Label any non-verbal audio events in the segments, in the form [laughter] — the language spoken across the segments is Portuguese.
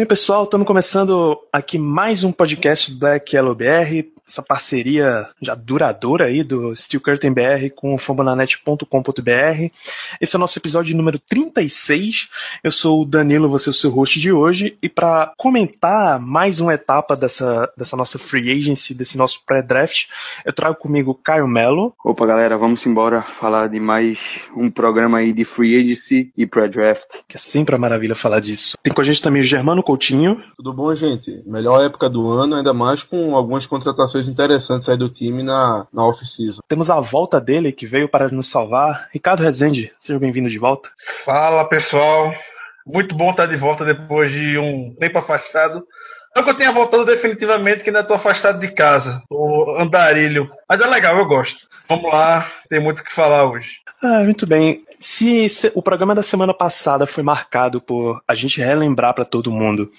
bem, pessoal, estamos começando aqui mais um podcast Black Yellow BR, essa parceria já duradoura aí do Steel Curtain BR com o fambonanet.com.br. Esse é o nosso episódio número 36. Eu sou o Danilo, você é o seu host de hoje, e para comentar mais uma etapa dessa, dessa nossa free agency, desse nosso pré-draft, eu trago comigo o Caio Melo. Opa, galera, vamos embora falar de mais um programa aí de free agency e pré-draft. que é sempre uma maravilha falar disso. Tem com a gente também o Germano Coutinho. Tudo bom, gente? Melhor época do ano, ainda mais com algumas contratações interessantes aí do time na, na off-season. Temos a volta dele, que veio para nos salvar. Ricardo Rezende, seja bem-vindo de volta. Fala pessoal, muito bom estar de volta depois de um tempo afastado. Não que eu tenha voltado definitivamente, que ainda estou afastado de casa, o andarilho. Mas é legal, eu gosto. Vamos lá, tem muito o que falar hoje. Ah, muito bem. Se, se- o programa da semana passada foi marcado por a gente relembrar para todo mundo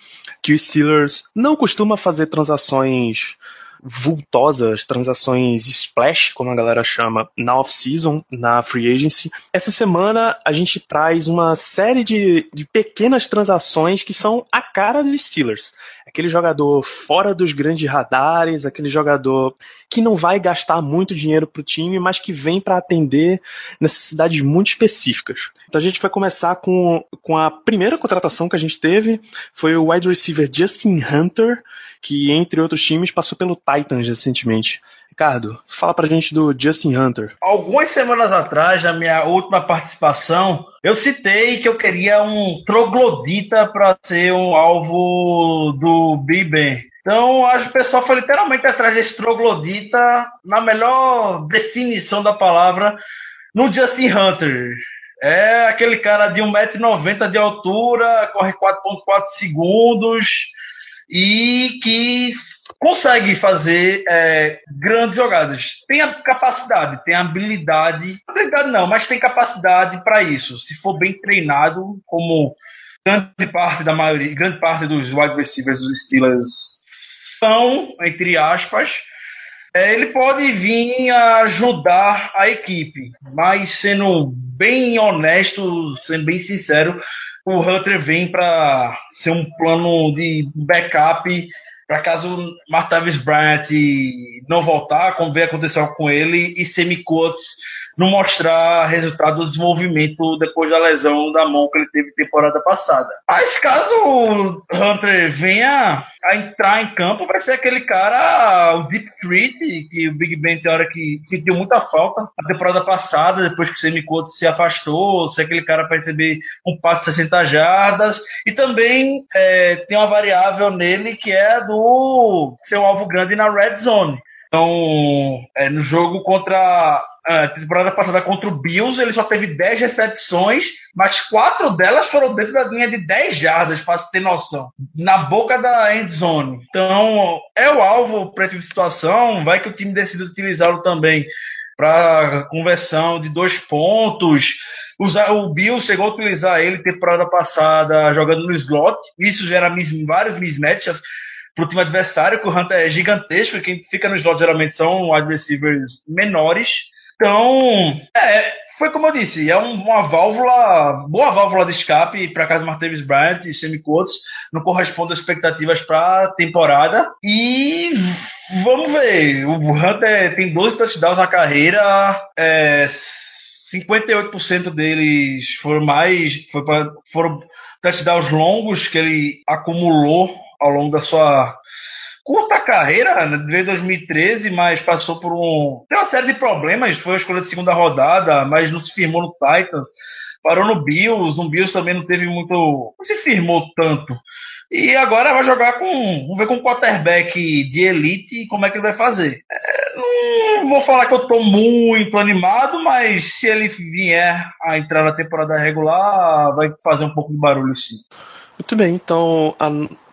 que o Steelers não costuma fazer transações vultosas, transações splash, como a galera chama, na off-season, na free agency. Essa semana a gente traz uma série de, de pequenas transações que são a cara dos Steelers. Aquele jogador fora dos grandes radares, aquele jogador que não vai gastar muito dinheiro pro time, mas que vem para atender necessidades muito específicas. Então a gente vai começar com, com a primeira contratação que a gente teve, foi o wide receiver Justin Hunter, que entre outros times passou pelo Titans recentemente. Ricardo, fala pra gente do Justin Hunter. Algumas semanas atrás, na minha última participação, eu citei que eu queria um troglodita para ser um alvo do Ben. Então, acho que o pessoal foi literalmente atrás desse troglodita, na melhor definição da palavra, no Justin Hunter. É aquele cara de 1,90m de altura, corre 4,4 segundos e que consegue fazer é, grandes jogadas. Tem a capacidade, tem a habilidade. Habilidade não, mas tem capacidade para isso. Se for bem treinado, como grande parte da maioria, grande parte dos wide receivers dos Steelers são, entre aspas, ele pode vir ajudar a equipe, mas sendo bem honesto, sendo bem sincero, o Hunter vem para ser um plano de backup para caso Martavis Bryant não voltar, como veio acontecer com ele, e Semi Coates não mostrar resultado do desenvolvimento depois da lesão da mão que ele teve temporada passada. Mas caso o Hunter venha a entrar em campo, vai ser aquele cara, o Deep Treat, que o Big Ben tem hora que sentiu muita falta na temporada passada, depois que o Coates se afastou, ser aquele cara para receber um passe de 60 jardas, e também é, tem uma variável nele que é do ser um alvo grande na red zone. Então, é, no jogo contra a temporada passada contra o Bills, ele só teve 10 recepções, mas quatro delas foram dentro da linha de 10 jardas, para você ter noção, na boca da end zone. Então, é o alvo para essa situação, vai que o time decide utilizá-lo também para conversão de dois pontos. O Bill chegou a utilizar ele temporada passada jogando no slot, isso gera mis, vários mismatches para o time adversário, que o Hunter é gigantesco, quem fica no slot geralmente são receivers menores. Então, é, foi como eu disse, é um- uma válvula, boa válvula de escape para caso Martavis Bryant e Sammy Coates não correspondam às expectativas para a temporada. E vamos ver, o Hunter tem 12 touchdowns na carreira, é, 58% deles foram mais, foram touchdowns longos que ele acumulou ao longo da sua curta carreira, né? veio em 2013, mas passou por um. Tem uma série de problemas, foi a escolha de segunda rodada, mas não se firmou no Titans. Parou no Bills, no Bills também não teve muito. Não se firmou tanto. E agora vai jogar com. Vamos ver com um quarterback de elite como é que ele vai fazer. É, não vou falar que eu tô muito animado, mas se ele vier a entrar na temporada regular, vai fazer um pouco de barulho sim. Muito bem, então a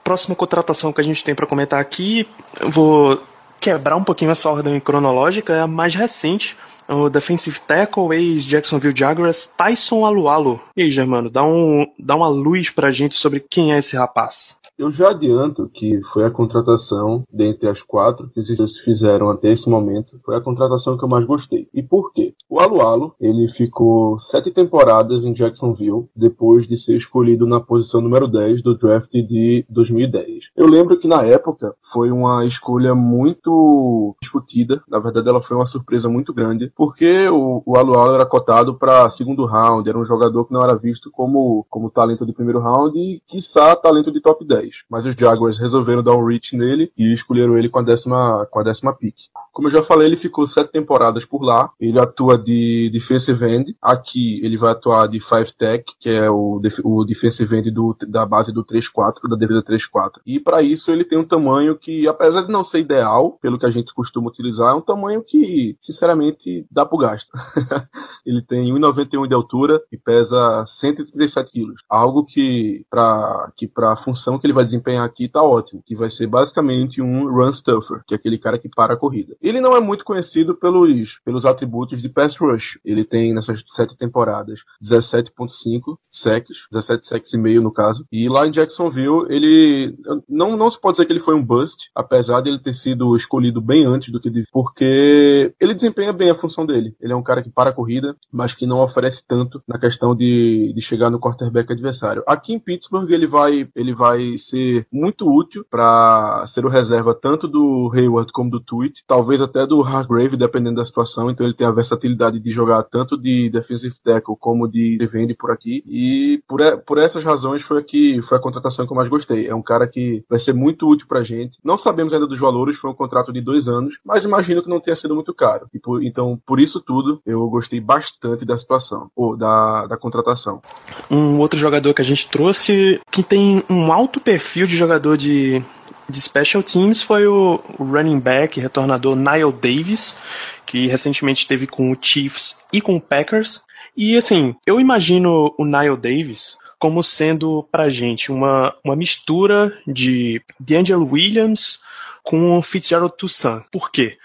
próxima contratação que a gente tem para comentar aqui, eu vou quebrar um pouquinho essa ordem cronológica, é a mais recente, o defensive tackle ex-Jacksonville Jaguars, Tyson Alualo. E aí, Germano, dá, um, dá uma luz pra gente sobre quem é esse rapaz. Eu já adianto que foi a contratação, dentre as quatro que se fizeram até esse momento, foi a contratação que eu mais gostei. E por quê? O Alualo, ele ficou sete temporadas em Jacksonville, depois de ser escolhido na posição número 10 do draft de 2010. Eu lembro que na época foi uma escolha muito discutida, na verdade ela foi uma surpresa muito grande, porque o, o Alualo era cotado para segundo round, era um jogador que não era visto como, como talento de primeiro round e, quiçá, talento de top 10. Mas os Jaguars resolveram dar um reach nele e escolheram ele com a décima, com a décima pick. Como eu já falei, ele ficou sete temporadas por lá. Ele atua de defensive end. Aqui ele vai atuar de five tech, que é o, def o defensive end do, da base do 3-4, da defesa 3-4. E para isso ele tem um tamanho que, apesar de não ser ideal, pelo que a gente costuma utilizar, é um tamanho que, sinceramente, dá pro gasto. [laughs] ele tem 1,91 de altura e pesa 137 quilos. Algo que, para que a função que ele vai desempenhar aqui tá ótimo, que vai ser basicamente um run stuffer, que é aquele cara que para a corrida. Ele não é muito conhecido pelos, pelos atributos de pass rush. Ele tem nessas sete temporadas 17.5 sacks, 17 sacks e meio no caso. E lá em Jacksonville, ele não, não se pode dizer que ele foi um bust, apesar de ele ter sido escolhido bem antes do que devia, porque ele desempenha bem a função dele. Ele é um cara que para a corrida, mas que não oferece tanto na questão de, de chegar no quarterback adversário. Aqui em Pittsburgh, ele vai, ele vai ser muito útil para ser o reserva tanto do Hayward como do Tweet, talvez até do Hargrave, dependendo da situação. Então ele tem a versatilidade de jogar tanto de defensive tackle como de defende por aqui. E por, por essas razões foi que foi a contratação que eu mais gostei. É um cara que vai ser muito útil pra gente. Não sabemos ainda dos valores, foi um contrato de dois anos, mas imagino que não tenha sido muito caro. E por, então, por isso tudo, eu gostei bastante da situação, ou da, da contratação. Um outro jogador que a gente trouxe que tem um alto perfil de jogador de, de special teams foi o, running back, retornador Niall Davis, que recentemente esteve com o Chiefs e com o Packers. E assim, eu imagino o Niall Davis como sendo pra gente uma, uma mistura de D'Angelo Williams com Fitzgerald Toussaint. Por quê?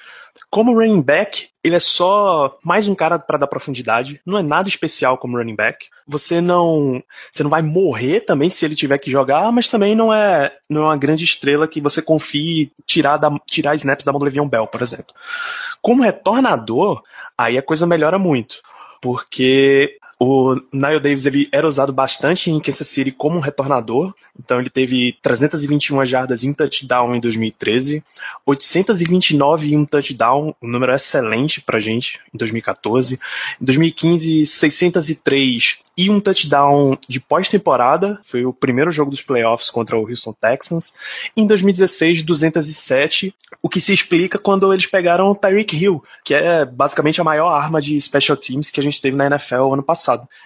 Como running back, ele é só mais um cara para dar profundidade, não é nada especial como running back. Você não, você não vai morrer também se ele tiver que jogar, mas também não é, não é uma grande estrela que você confie tirar da, tirar snaps da mão do Le'Veon Bell, por exemplo. Como retornador, aí a coisa melhora muito, porque o Niall Davis ele era usado bastante em Kansas City como um retornador, então ele teve 321 jardas e um touchdown em 2013, 829 e um touchdown, um número excelente pra gente em 2014. Em 2015, 603 e um touchdown de pós-temporada, foi o primeiro jogo dos playoffs contra o Houston Texans. Em 2016, 207, o que se explica quando eles pegaram o Tyreek Hill, que é basicamente a maior arma de special teams que a gente teve na NFL ano passado.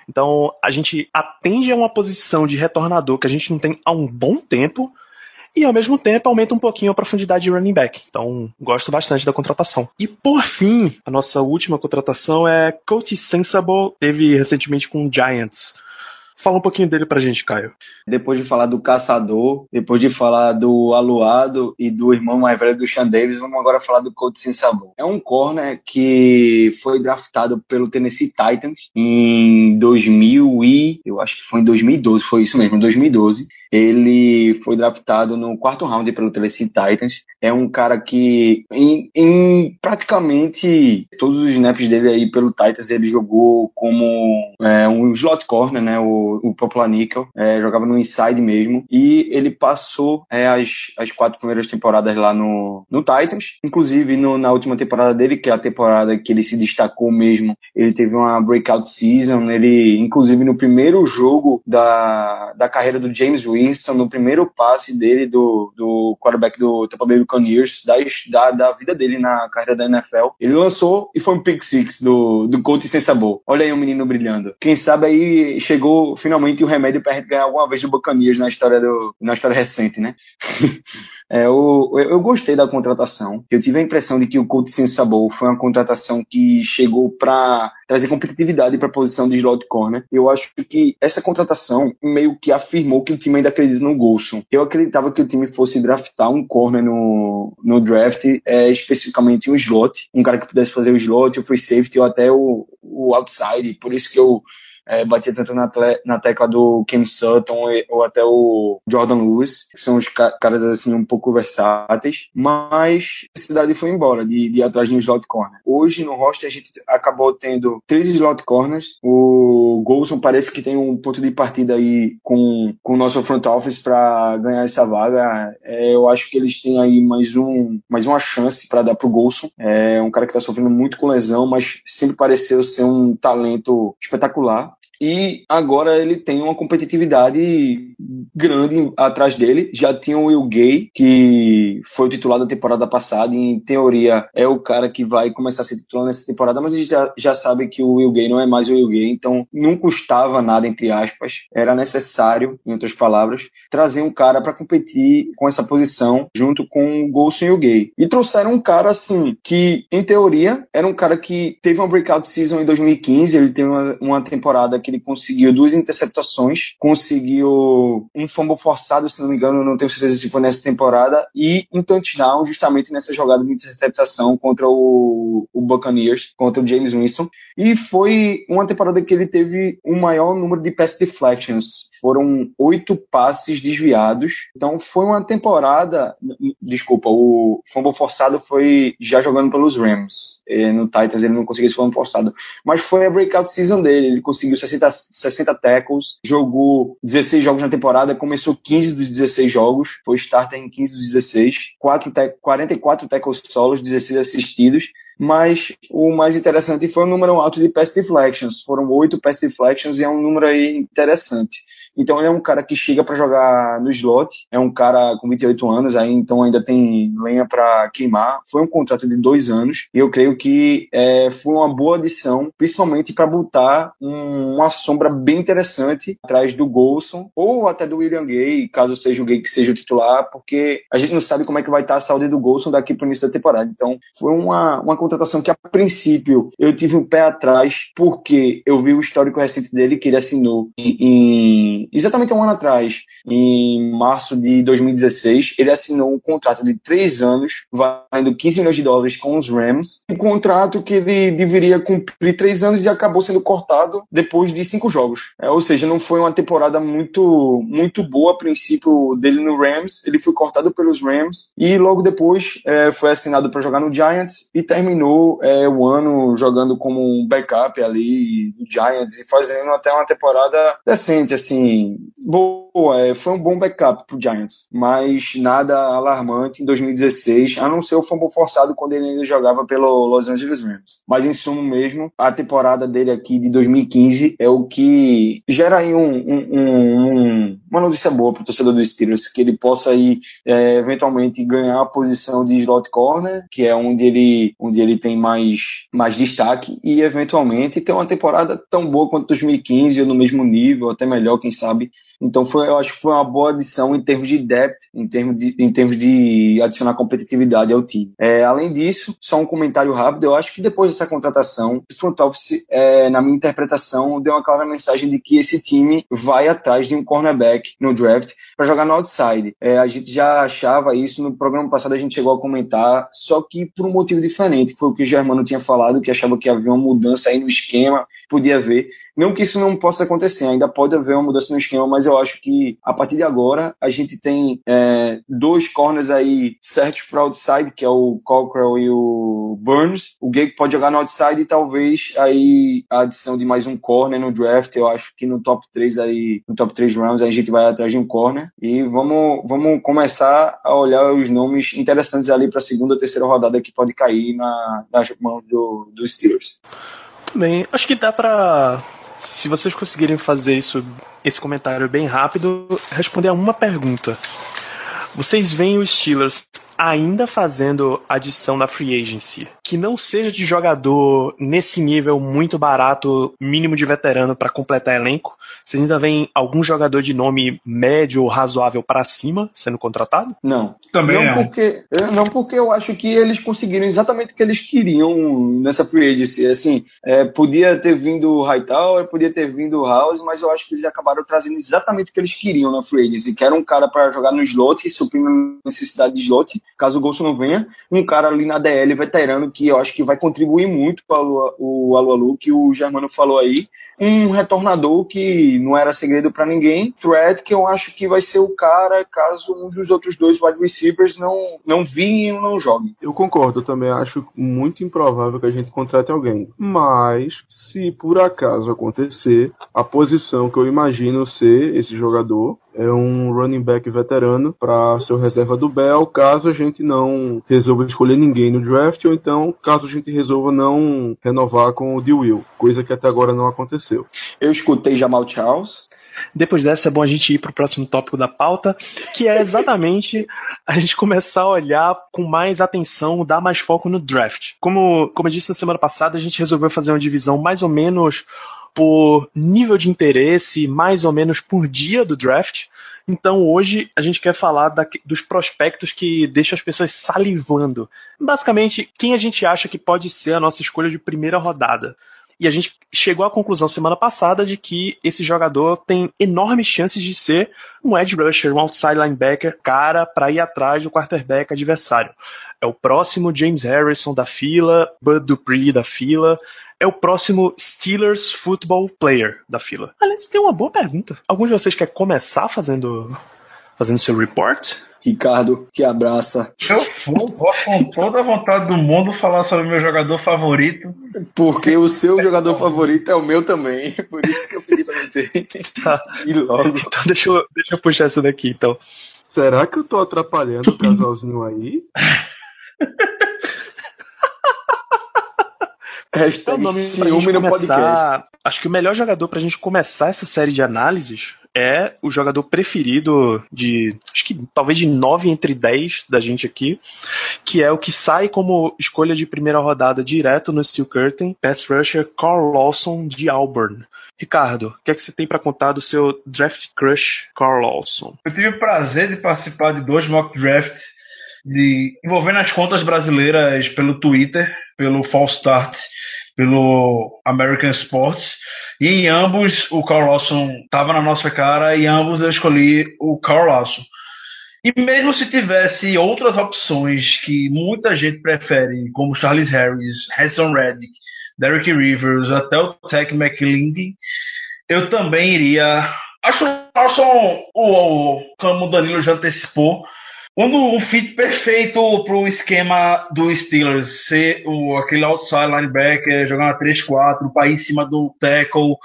Então, a gente atende a uma posição de retornador que a gente não tem há um bom tempo, e ao mesmo tempo aumenta um pouquinho a profundidade de running back. Então, gosto bastante da contratação. E por fim, a nossa última contratação é Coach Sensible, teve recentemente com o Giants. Fala um pouquinho dele pra gente, Caio. Depois de falar do Caçador, depois de falar do Aluado e do irmão mais velho do Sean Davis, vamos agora falar do Coach Sem Sabor. É um corner que foi draftado pelo Tennessee Titans em 2000 e... eu acho que foi em 2012, foi isso mesmo, em 2012. Ele foi draftado no quarto round pelo Tennessee Titans. É um cara que, em, em praticamente todos os snaps dele aí pelo Titans, ele jogou como é, um slot corner, né? O, o popular nickel. É, jogava no inside mesmo. E ele passou é, as, as quatro primeiras temporadas lá no, no Titans. Inclusive, no, na última temporada dele, que é a temporada que ele se destacou mesmo, ele teve uma breakout season. Ele, inclusive, no primeiro jogo da, da carreira do James Winston, no primeiro passe dele do, do quarterback do Tampa Bay Buccaneers, da, da, da vida dele na carreira da NFL. Ele lançou e foi um pick six do, do Coach sem sabor. Olha aí o menino brilhando. Quem sabe aí chegou, finalmente o remédio gente ganhar alguma vez do Buccaneers na história, do, na história recente, né? [laughs] É, eu, eu, gostei da contratação. Eu tive a impressão de que o Colt Sensable foi uma contratação que chegou para trazer competitividade para a posição de slot corner. Eu acho que essa contratação meio que afirmou que o time ainda acredita no Golson. Eu acreditava que o time fosse draftar um corner no, no draft, é, especificamente um slot, um cara que pudesse fazer o slot, o free safety ou até o, o outside. Por isso que eu é, batia tanto na, na, tecla do Ken Sutton ou até o Jordan Lewis, que são os ca caras assim um pouco versáteis, mas a cidade foi embora de, de atrás de um slot corner. Hoje no roster a gente acabou tendo três slot corners, o Golson parece que tem um ponto de partida aí com, com o nosso front office para ganhar essa vaga. É, eu acho que eles têm aí mais, um, mais uma chance para dar pro Golson. É um cara que está sofrendo muito com lesão, mas sempre pareceu ser um talento espetacular e agora ele tem uma competitividade grande atrás dele. Já tinha o Will Gay, que foi o titular da temporada passada, e em teoria é o cara que vai começar a ser titular nessa temporada, mas a gente já, já sabe que o Will Gay não é mais o Will Gay, então não custava nada, entre aspas. Era necessário, em outras palavras, trazer um cara para competir com essa posição junto com o Golson e o Gay. E trouxeram um cara, assim, que em teoria era um cara que teve uma breakout season em 2015, ele teve uma, uma temporada que ele conseguiu duas interceptações, conseguiu um fumble forçado, se não me engano, não tenho certeza se foi nessa temporada, e um touchdown justamente nessa jogada de interceptação contra o, o Buccaneers, contra o James Winston. E foi uma temporada que ele teve o maior número de pass deflections. Foram oito passes desviados. Então foi uma temporada. Desculpa, o fumble forçado foi já jogando pelos Rams. E no Titans ele não conseguiu esse fumble forçado. Mas foi a breakout season dele. Ele conseguiu 60 60, 60 tackles, jogou 16 jogos na temporada, começou 15 dos 16 jogos, foi starter em 15 dos 16, 4 44 tackles solos, 16 assistidos, mas o mais interessante foi o número alto de pass deflections, foram 8 pass deflections e é um número aí interessante. Então ele é um cara que chega para jogar no slot, é um cara com 28 anos, aí então ainda tem lenha para queimar. Foi um contrato de dois anos e eu creio que é, foi uma boa adição, principalmente para botar um, uma sombra bem interessante atrás do Golson ou até do William Gay, caso seja o Gay que seja o titular, porque a gente não sabe como é que vai estar a saúde do Golson daqui para o início da temporada. Então foi uma, uma contratação que a princípio eu tive um pé atrás porque eu vi o histórico recente dele que ele assinou em, em exatamente um ano atrás, em março de 2016, ele assinou um contrato de três anos, valendo 15 milhões de dólares com os Rams. Um contrato que ele deveria cumprir três anos e acabou sendo cortado depois de cinco jogos. É, ou seja, não foi uma temporada muito, muito boa a princípio dele no Rams. Ele foi cortado pelos Rams e logo depois é, foi assinado para jogar no Giants e terminou é, o ano jogando como um backup ali do Giants e fazendo até uma temporada decente, assim, boa, é, foi um bom backup pro Giants, mas nada alarmante em 2016, a não ser o fumble forçado quando ele ainda jogava pelo Los Angeles Rams. Mas em sumo mesmo, a temporada dele aqui de 2015 é o que gera aí um, um, um, uma notícia boa pro torcedor dos Steelers, que ele possa aí é, eventualmente ganhar a posição de slot corner, que é onde ele, onde ele tem mais, mais destaque, e eventualmente ter uma temporada tão boa quanto 2015, ou no mesmo nível, até melhor, quem sabe sabe? Então foi, eu acho que foi uma boa adição em termos de depth, em termos de, em termos de adicionar competitividade ao time. É, além disso, só um comentário rápido, eu acho que depois dessa contratação, o front office, é, na minha interpretação, deu uma clara mensagem de que esse time vai atrás de um cornerback no draft para jogar no outside. É, a gente já achava isso no programa passado, a gente chegou a comentar, só que por um motivo diferente, foi o que o Germano tinha falado, que achava que havia uma mudança aí no esquema, podia haver. Não que isso não possa acontecer, ainda pode haver uma mudança no esquema, mas eu acho que a partir de agora a gente tem é, dois corners aí certos para outside, que é o Cockrell e o Burns. O Gay pode jogar no outside e talvez aí a adição de mais um corner no draft, eu acho que no top 3 aí, no top 3 rounds a gente vai atrás de um corner e vamos, vamos começar a olhar os nomes interessantes ali para a segunda, terceira rodada que pode cair na, nas mãos do, dos Steelers. Também, acho que dá para se vocês conseguirem fazer isso, esse comentário bem rápido, responder a uma pergunta. Vocês veem os Steelers ainda fazendo adição na free agency, que não seja de jogador nesse nível muito barato, mínimo de veterano para completar elenco, vocês ainda vem algum jogador de nome médio ou razoável para cima sendo contratado? Não. Também não não. porque não porque eu acho que eles conseguiram exatamente o que eles queriam nessa free agency. Assim, é, podia ter vindo o Hightower, podia ter vindo o House, mas eu acho que eles acabaram trazendo exatamente o que eles queriam na free agency, que era um cara para jogar no slot, suprindo a necessidade de slot, caso o Golson não venha, um cara ali na DL veterano que eu acho que vai contribuir muito para o Alualu, que o Germano falou aí, um retornador que não era segredo para ninguém, threat que eu acho que vai ser o cara caso um dos outros dois wide receivers não não vinhem ou não joguem. Eu concordo, eu também acho muito improvável que a gente contrate alguém. Mas, se por acaso acontecer, a posição que eu imagino ser esse jogador é um running back veterano para ser o reserva do Bell, caso a gente não resolva escolher ninguém no draft, ou então caso a gente resolva não renovar com o D. Will, coisa que até agora não aconteceu. Eu escutei Jamal Charles, Depois dessa, é bom a gente ir para o próximo tópico da pauta, que é exatamente a gente começar a olhar com mais atenção, dar mais foco no draft. Como, como eu disse na semana passada, a gente resolveu fazer uma divisão mais ou menos por nível de interesse, mais ou menos por dia do draft. Então hoje a gente quer falar da- dos prospectos que deixam as pessoas salivando. Basicamente, quem a gente acha que pode ser a nossa escolha de primeira rodada. E a gente chegou à conclusão semana passada de que esse jogador tem enormes chances de ser um edge rusher, um outside linebacker, cara para ir atrás do quarterback adversário. É o próximo James Harrison da fila, Bud Dupree da fila, é o próximo Steelers Football Player da fila. Aliás, tem uma boa pergunta. Algum de vocês quer começar fazendo fazendo seu report? Ricardo, te abraça, Eu vou, vou com toda a vontade do mundo falar sobre meu jogador favorito. porque o seu jogador favorito é o meu também. [laughs] Por isso que eu pedi pra você. Tá. E logo. Então deixa eu, deixa eu puxar essa daqui, então. Será que eu tô atrapalhando o casalzinho aí? [laughs] [laughs] Hashtag Então, nome pra ciúme gente no podcast. começar. Acho que o melhor jogador pra gente começar essa série de análises é o jogador preferido de. Acho que talvez de 9 entre 10 da gente aqui, que é o que sai como escolha de primeira rodada direto no Steel Curtain, Pass Rusher Carl Lawson de Auburn. Ricardo, o que é que você tem pra contar do seu draft crush, Carl Lawson? Eu tive o prazer de participar de dois mock drafts de, envolvendo as contas brasileiras pelo Twitter, pelo False Start, pelo American Sports. E em ambos o Carl Lawson estava na nossa cara e ambos eu escolhi o Carl Lawson. E mesmo se tivesse outras opções que muita gente prefere, como Charles Harris, Hassan Reddick, Derek Rivers, até o Tech McLean, eu também iria. Acho o o, o, como o Danilo já antecipou, um, um fit perfeito para o esquema do Steelers, ser o, aquele outside linebacker, jogar na 3-4, para em cima do tackle.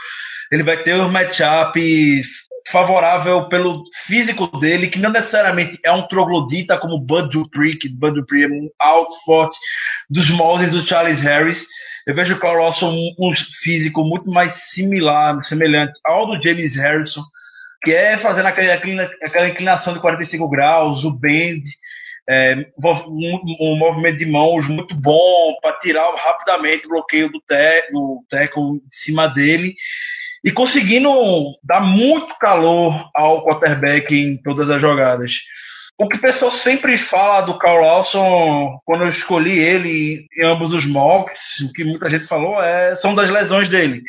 Ele vai ter um matchup favorável pelo físico dele, que não necessariamente é um troglodita como Bud Dupree, que Bud Dupree é um alto, forte, dos moldes do Charles Harris. Eu vejo o Carl Lawson um, um físico muito mais similar, semelhante ao do James Harrison, que é fazendo aquela, aquela inclinação de 45 graus, o bend, é, um, um, movimento de mãos muito bom para tirar rapidamente o bloqueio do, do tackle de cima dele e conseguindo dar muito calor ao quarterback em todas as jogadas. O que o pessoal sempre fala do Carl Lawson, quando eu escolhi ele em ambos os mocks, o que muita gente falou é são das lesões dele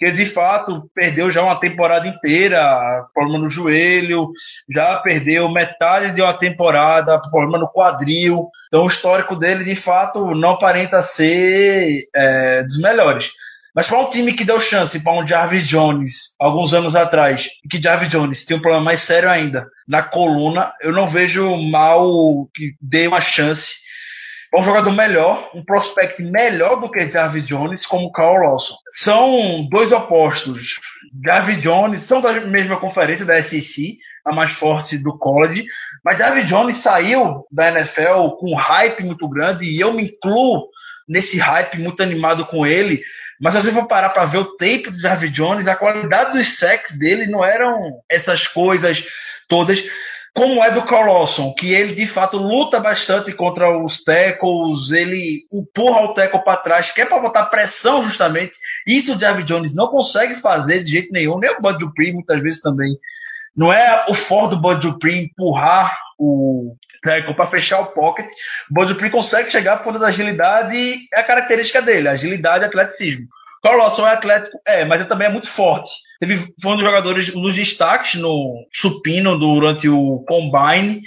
que de fato perdeu já uma temporada inteira, problema no joelho, já perdeu metade de uma temporada, problema no quadril. Então o histórico dele de fato não aparenta ser é, dos melhores. Mas para um time que deu chance para um Jarvis Jones alguns anos atrás, que Jarvis Jones tem um problema mais sério ainda na coluna, eu não vejo mal que dê uma chance um jogador melhor, um prospect melhor do que Jarvis Jones, como Carl Lawson. São dois opostos. Jarvis Jones são da mesma conferência da SEC, a mais forte do college, mas Jarvis Jones saiu da NFL com um hype muito grande e eu me incluo nesse hype muito animado com ele. Mas se você for parar para ver o tape do Jarvis Jones, a qualidade dos sacks dele não eram essas coisas todas. Como é do Carl Lawson, que ele de fato luta bastante contra os tackles, ele empurra o tackle para trás, quer para botar pressão justamente. Isso o Javi Jones não consegue fazer de jeito nenhum, nem o Bud Dupree muitas vezes também. Não é o forte do Bud Dupree empurrar o tackle para fechar o pocket. O Bud Dupree consegue chegar por conta da agilidade, é a característica dele, agilidade e atleticismo. Carl Lawson é atlético, é, mas ele também é muito forte. Teve, foi um dos jogadores, um dos destaques no supino durante o Combine.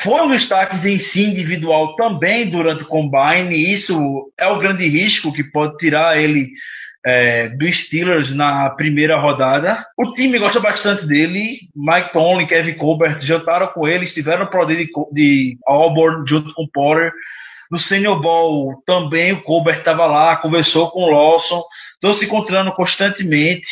Foi um dos destaques em si individual também durante o Combine. E isso é o grande risco que pode tirar ele é, do Steelers na primeira rodada. O time gosta bastante dele. Mike Tomlin, Kevin Colbert jantaram com ele, estiveram no poder de, de Auburn junto com Potter. No Senior Bowl também o Colbert estava lá, conversou com o Lawson, estão se encontrando constantemente.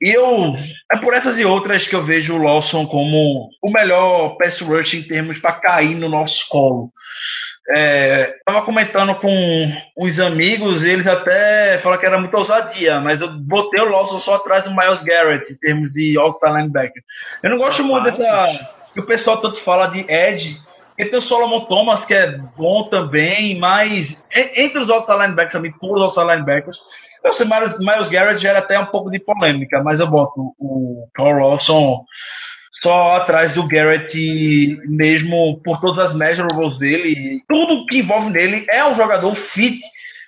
E eu é por essas e outras que eu vejo o Lawson como o melhor pass rush em termos para cair no nosso colo. É, tava comentando com uns amigos, eles até falaram que era muita ousadia, mas eu botei o Lawson só atrás do Miles Garrett em termos de outside linebacker. Eu não gosto muito dessa que o pessoal tanto fala de edge, e tem o Solomon Thomas, que é bom também, mas entre os outside linebackers também, puros outside linebackers, eu sei, Miles, Miles Garrett gera até um pouco de polêmica, mas eu boto o Carl Lawson só atrás do Garrett mesmo por todas as measurables dele. Tudo que envolve nele é um jogador fit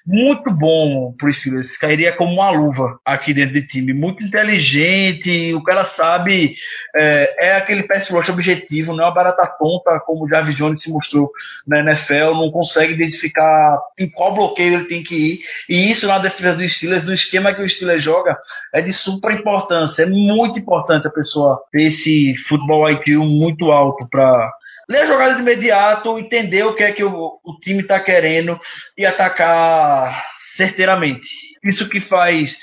muito bom pro Steelers. Cairia como uma luva aqui dentro do time. Muito inteligente, o cara sabe, é, é aquele pass rush objetivo, não é uma barata tonta como o Jarvis Jones se mostrou na NFL, não consegue identificar em qual bloqueio ele tem que ir. E isso na defesa do Steelers, no esquema que o Steelers joga, é de super importância. É muito importante a pessoa ter esse futebol IQ muito alto para ler a jogada de imediato, entender o que é que o, o time está querendo e atacar certeiramente. Isso que faz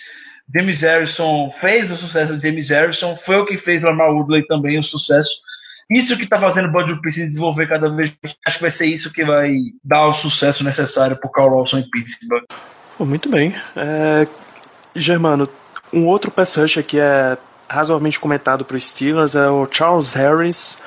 Demis Harrison, fez o sucesso de Demis Harrison, foi o que fez Lamar Woodley também o sucesso. Isso que está fazendo o Bud Dupree desenvolver cada vez mais. Acho que vai ser isso que vai dar o sucesso necessário para o Carl Lawson em Pittsburgh. muito bem. É... Germano, um outro pass rush que é razoavelmente comentado para os Steelers é o Charles Harris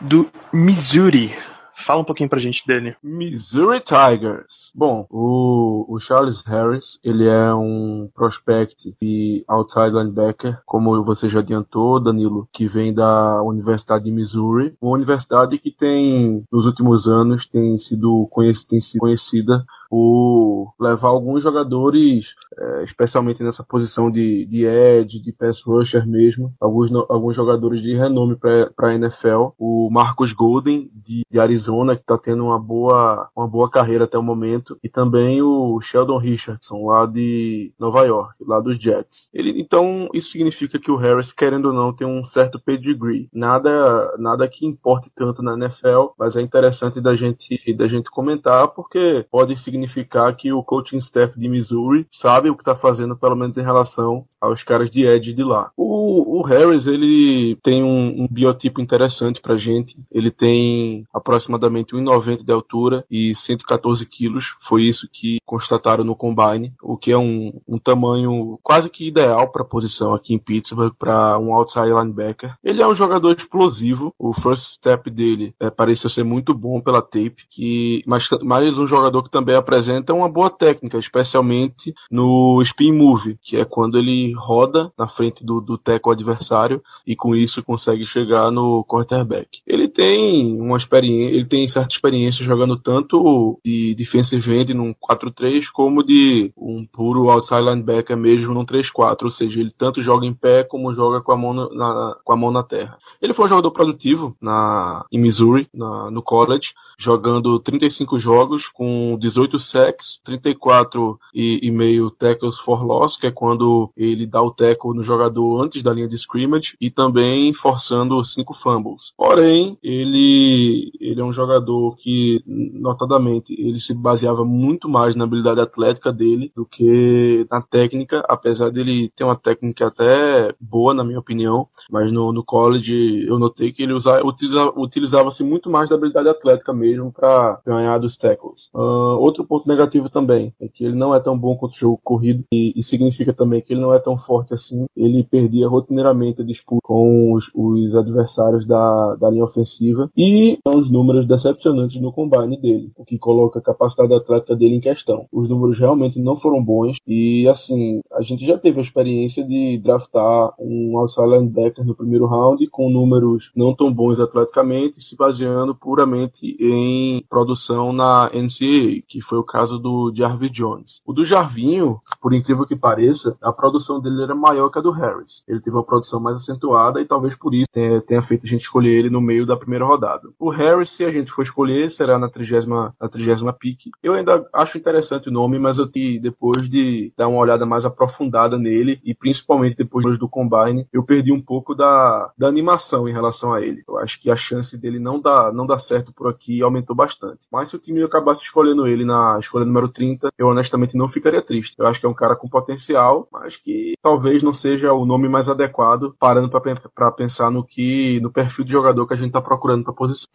do Missouri. Fala um pouquinho pra gente dele. Missouri Tigers. Bom, o, o Charles Harris, ele é um prospect e outside linebacker, como você já adiantou, Danilo, que vem da Universidade de Missouri, uma universidade que tem, nos últimos anos, tem sido, conhec tem sido conhecida por levar alguns jogadores, é, especialmente nessa posição de, de edge, de pass rusher mesmo, alguns, alguns jogadores de renome para a NFL. O Marcos Golden, de, de Arizona, que está tendo uma boa, uma boa carreira até o momento, e também o Sheldon Richardson, lá de Nova York, lá dos Jets. Ele, então, isso significa que o Harris, querendo ou não, tem um certo pedigree. Nada, nada que importe tanto na NFL, mas é interessante da gente, da gente comentar, porque pode significar significar que o coaching staff de Missouri sabe o que está fazendo, pelo menos em relação aos caras de edge de lá. O, o Harris, ele tem um, um biotipo interessante pra gente. Ele tem aproximadamente 1,90 de altura e 114 quilos. Foi isso que constataram no combine, o que é um, um tamanho quase que ideal para a posição aqui em Pittsburgh, para um outside linebacker. Ele é um jogador explosivo. O first step dele é, pareceu ser muito bom pela tape, que, mas mais um jogador que também apresenta apresenta uma boa técnica, especialmente no spin move, que é quando ele roda na frente do, do teco adversário e com isso consegue chegar no quarterback. Ele tem uma experiência, ele tem certa experiência jogando tanto de defensive end num 4-3 como de um puro outside linebacker mesmo num 3-4, ou seja, ele tanto joga em pé como joga com a mão na, com a mão na terra. Ele foi um jogador produtivo na, em Missouri, na, no college, jogando 35 jogos com 18 sacks, 34 e, e meio tackles for loss, que é quando ele dá o tackle no jogador antes da linha de scrimmage, e também forçando cinco fumbles. Porém, ele, ele é um jogador que, notadamente, ele se baseava muito mais na, habilidade atlética dele do que na técnica, apesar dele ter uma técnica até boa, na minha opinião, mas no, no college eu notei que ele usava, utilizava, utilizava-se muito mais da habilidade atlética mesmo para ganhar dos tackles. Uh, outro ponto negativo também é que ele não é tão bom quanto o jogo corrido e, e significa também que ele não é tão forte assim. Ele perdia rotineiramente a disputa com os, os adversários da, da linha ofensiva e os números decepcionantes no combine dele, o que coloca a capacidade atlética dele em questão. Os números realmente não foram bons e assim, a gente já teve a experiência de draftar um outside linebacker no primeiro round com números não tão bons atleticamente, se baseando puramente em produção na NCAA, que foi o caso do Jarvis Jones. O do Jarvinho, por incrível que pareça, a produção dele era maior que a do Harris. Ele teve uma produção mais acentuada e talvez por isso tenha, tenha feito a gente escolher ele no meio da primeira rodada. O Harris, se a gente for escolher, será na trigésima, na trigésima pick. Eu ainda acho interessante o nome, mas eu te, depois de dar uma olhada mais aprofundada nele, e principalmente depois do Combine, eu perdi um pouco da, da animação em relação a ele. Eu acho que a chance dele não dar, não dar certo por aqui aumentou bastante. Mas se o time acabasse escolhendo ele na escolha número 30, eu honestamente não ficaria triste. Eu acho que é um cara com potencial, mas que talvez não seja o nome mais adequado, parando para pensar no que no perfil de jogador que a gente está procurando para posição.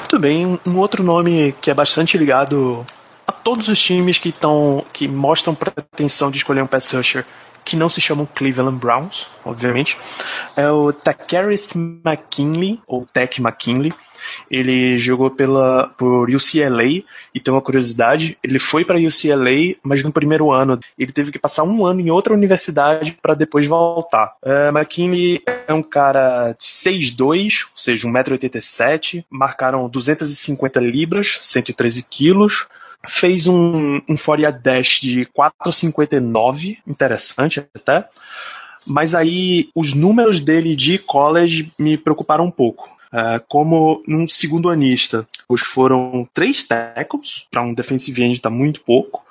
Muito bem, um outro nome que é bastante ligado a todos os times que estão que mostram pretensão de escolher um pass rusher que não se chamam Cleveland Browns, obviamente, é o Takaris McKinley, ou Tech McKinley. Ele jogou pela, por UCLA e tem uma curiosidade: ele foi para UCLA, mas no primeiro ano ele teve que passar um ano em outra universidade para depois voltar. Uh, McKinley é um cara de 6'2, ou seja, 1,87m, marcaram 250 libras, 113 quilos fez um, um Fourier Dash de 4,59, interessante até. Mas aí os números dele de college me preocuparam um pouco. Uh, como num segundo anista, os foram três tackles, para um defensive end está muito pouco,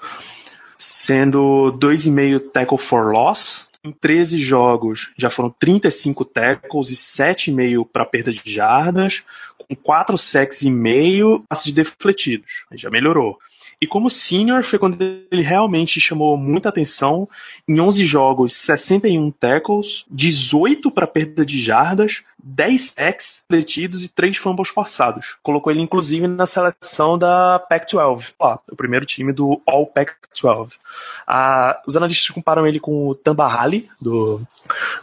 sendo 2,5 tackle for loss. Em 13 jogos já foram 35 tackles e 7,5 para perda de jardas, com 4 sacks e meio passes defletidos. Já melhorou. E como senior foi quando ele realmente chamou muita atenção. Em 11 jogos, 61 tackles, 18 para perda de jardas, 10 sacks completidos e 3 fumbles forçados. Colocou ele, inclusive, na seleção da Pac-12, ó, o primeiro time do All Pac-12. Ah, os analistas comparam ele com o Tamba Hali, do,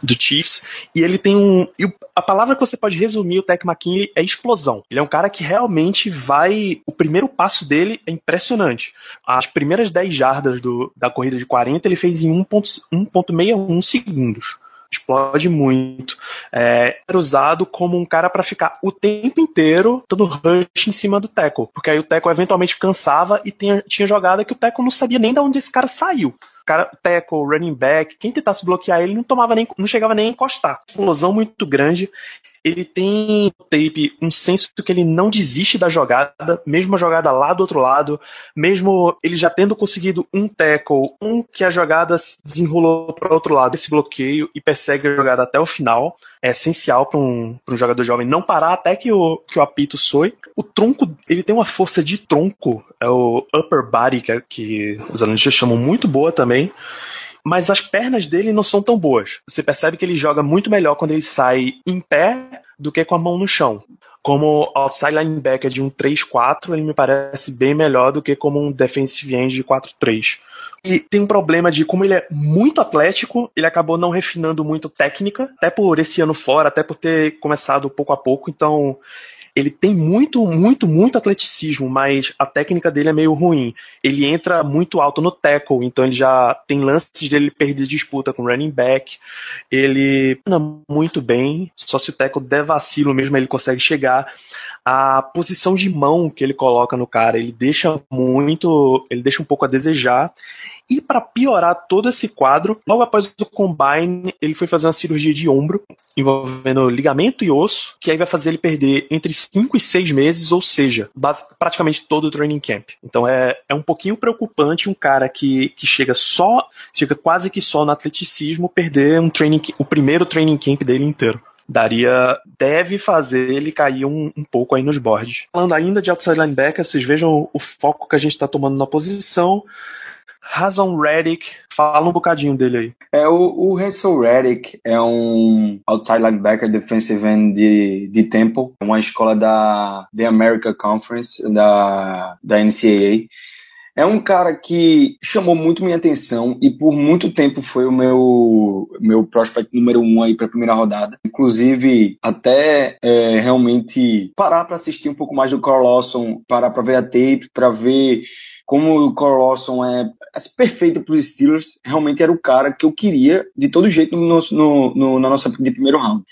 do Chiefs, e ele tem um... a palavra que você pode resumir o Tech McKinley é explosão. Ele é um cara que realmente vai... O primeiro passo dele é impressionante. As primeiras 10 jardas do, da corrida de 40 ele fez em 1.61 segundos explode muito. É, era usado como um cara para ficar o tempo inteiro dando rush em cima do Teco, porque aí o Teco eventualmente cansava e tinha, tinha jogada que o Teco não sabia nem de onde esse cara saiu. Cara, Teco, running back, quem tentasse bloquear ele não tomava nem, não chegava nem a encostar. Explosão muito grande ele tem tape um senso que ele não desiste da jogada, mesmo a jogada lá do outro lado, mesmo ele já tendo conseguido um tackle, um que a jogada se desenrolou para o outro lado, esse bloqueio e persegue a jogada até o final. É essencial para um, um jogador jovem não parar até que o, que o apito soe. O tronco, ele tem uma força de tronco, é o upper body, que, que os analistas chamam muito boa também mas as pernas dele não são tão boas. Você percebe que ele joga muito melhor quando ele sai em pé do que com a mão no chão. Como outside linebacker de um 3-4, ele me parece bem melhor do que como um defensive end de 4-3. E tem um problema de como ele é muito atlético, ele acabou não refinando muito técnica, até por esse ano fora, até por ter começado pouco a pouco, então ele tem muito, muito, muito atleticismo, mas a técnica dele é meio ruim. Ele entra muito alto no tackle, então ele já tem lances dele perder disputa com running back. Ele anda muito bem, só se o tackle der vacilo mesmo ele consegue chegar a posição de mão que ele coloca no cara, ele deixa muito, ele deixa um pouco a desejar. E para piorar todo esse quadro, logo após o combine, ele foi fazer uma cirurgia de ombro envolvendo ligamento e osso, que aí vai fazer ele perder entre 5 e 6 meses, ou seja, praticamente todo o training camp. Então é, é um pouquinho preocupante um cara que, que chega só, chega quase que só no atleticismo, perder um training, o primeiro training camp dele inteiro. Daria, deve fazer ele cair um, um pouco aí nos boards. Falando ainda de outside linebacker, vocês vejam o foco que a gente está tomando na posição. Razon Reddick, fala um bocadinho dele aí. É, o, o Hansel Reddick é um outside linebacker defensive end de, de Temple, uma escola da The America Conference, da, da NCAA. É um cara que chamou muito minha atenção e por muito tempo foi o meu, meu prospect número um aí para a primeira rodada. Inclusive, até é, realmente parar para assistir um pouco mais do Carl Lawson, parar para ver a tape, para ver como o Carl Lawson é assim, perfeito para os Steelers, realmente era o cara que eu queria de todo jeito no, no, no, na nossa de primeiro round.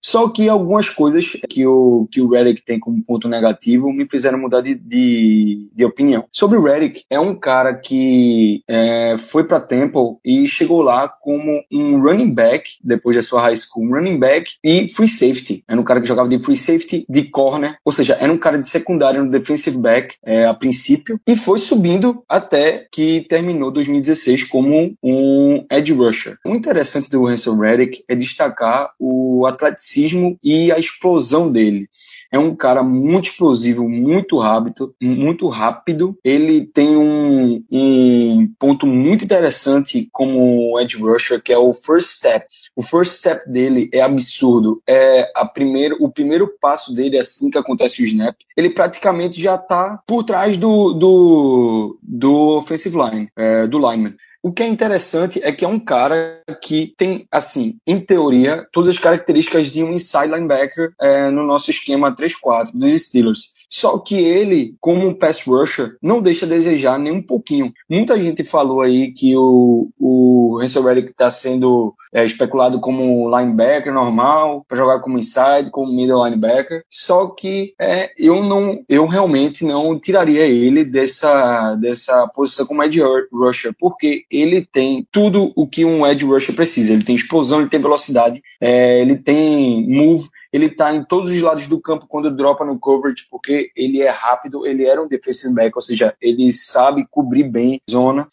Só que algumas coisas que o, que o Redick tem como ponto negativo me fizeram mudar de, de, de opinião. Sobre o Redick, é um cara que é, foi para Temple e chegou lá como um running back, depois da sua high school, um running back e free safety. Era um cara que jogava de free safety, de corner, ou seja, era um cara de secundário no defensive back é, a princípio e foi subindo até que terminou 2016 como um edge rusher. O interessante do Hansel Reddick é destacar o atleticismo atleticismo e a explosão dele. É um cara muito explosivo, muito rápido, muito rápido. Ele tem um, um ponto muito interessante como edge rusher, que é o first step. O first step dele é absurdo. É a primeiro, o primeiro passo dele assim que acontece o snap. Ele praticamente já está por trás do, do, do offensive line, é, do lineman. O que é interessante é que é um cara que tem, assim, em teoria, todas as características de um inside linebacker é, no nosso esquema 3-4 dos Steelers. Só que ele, como um pass rusher, não deixa a desejar nem um pouquinho. Muita gente falou aí que o, o Hansel está sendo é, especulado como linebacker normal, para jogar como inside, como middle linebacker. Só que é, eu não, eu realmente não tiraria ele dessa, dessa posição como edge rusher, porque ele tem tudo o que um edge rusher precisa. Ele tem explosão, ele tem velocidade, é, ele tem move, ele está em todos os lados do campo quando dropa no coverage, porque ele é rápido, ele era um defensive back, ou seja, ele sabe cobrir bem zona.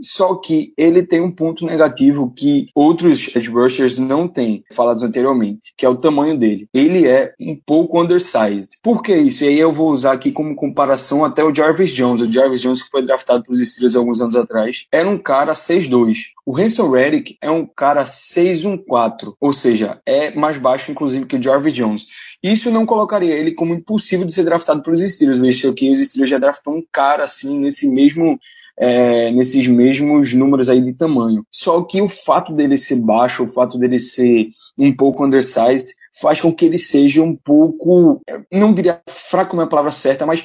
Só que ele tem um ponto negativo que outros edge rushers não têm, falados anteriormente, que é o tamanho dele. Ele é um pouco undersized. Por que isso? E aí eu vou usar aqui como comparação até o Jarvis Jones. O Jarvis Jones que foi draftado pelos Steelers alguns anos atrás, era um cara 6'2". O Hanson Reddick é um cara 6'1'4", ou seja, é mais baixo inclusive que o Jarvis Jones. Isso não colocaria ele como impossível de ser draftado pelos Steelers, visto que os Steelers já draftam um cara assim nesse mesmo é, nesses mesmos números aí de tamanho. Só que o fato dele ser baixo, o fato dele ser um pouco undersized, faz com que ele seja um pouco, não diria fraco não é a palavra certa, mas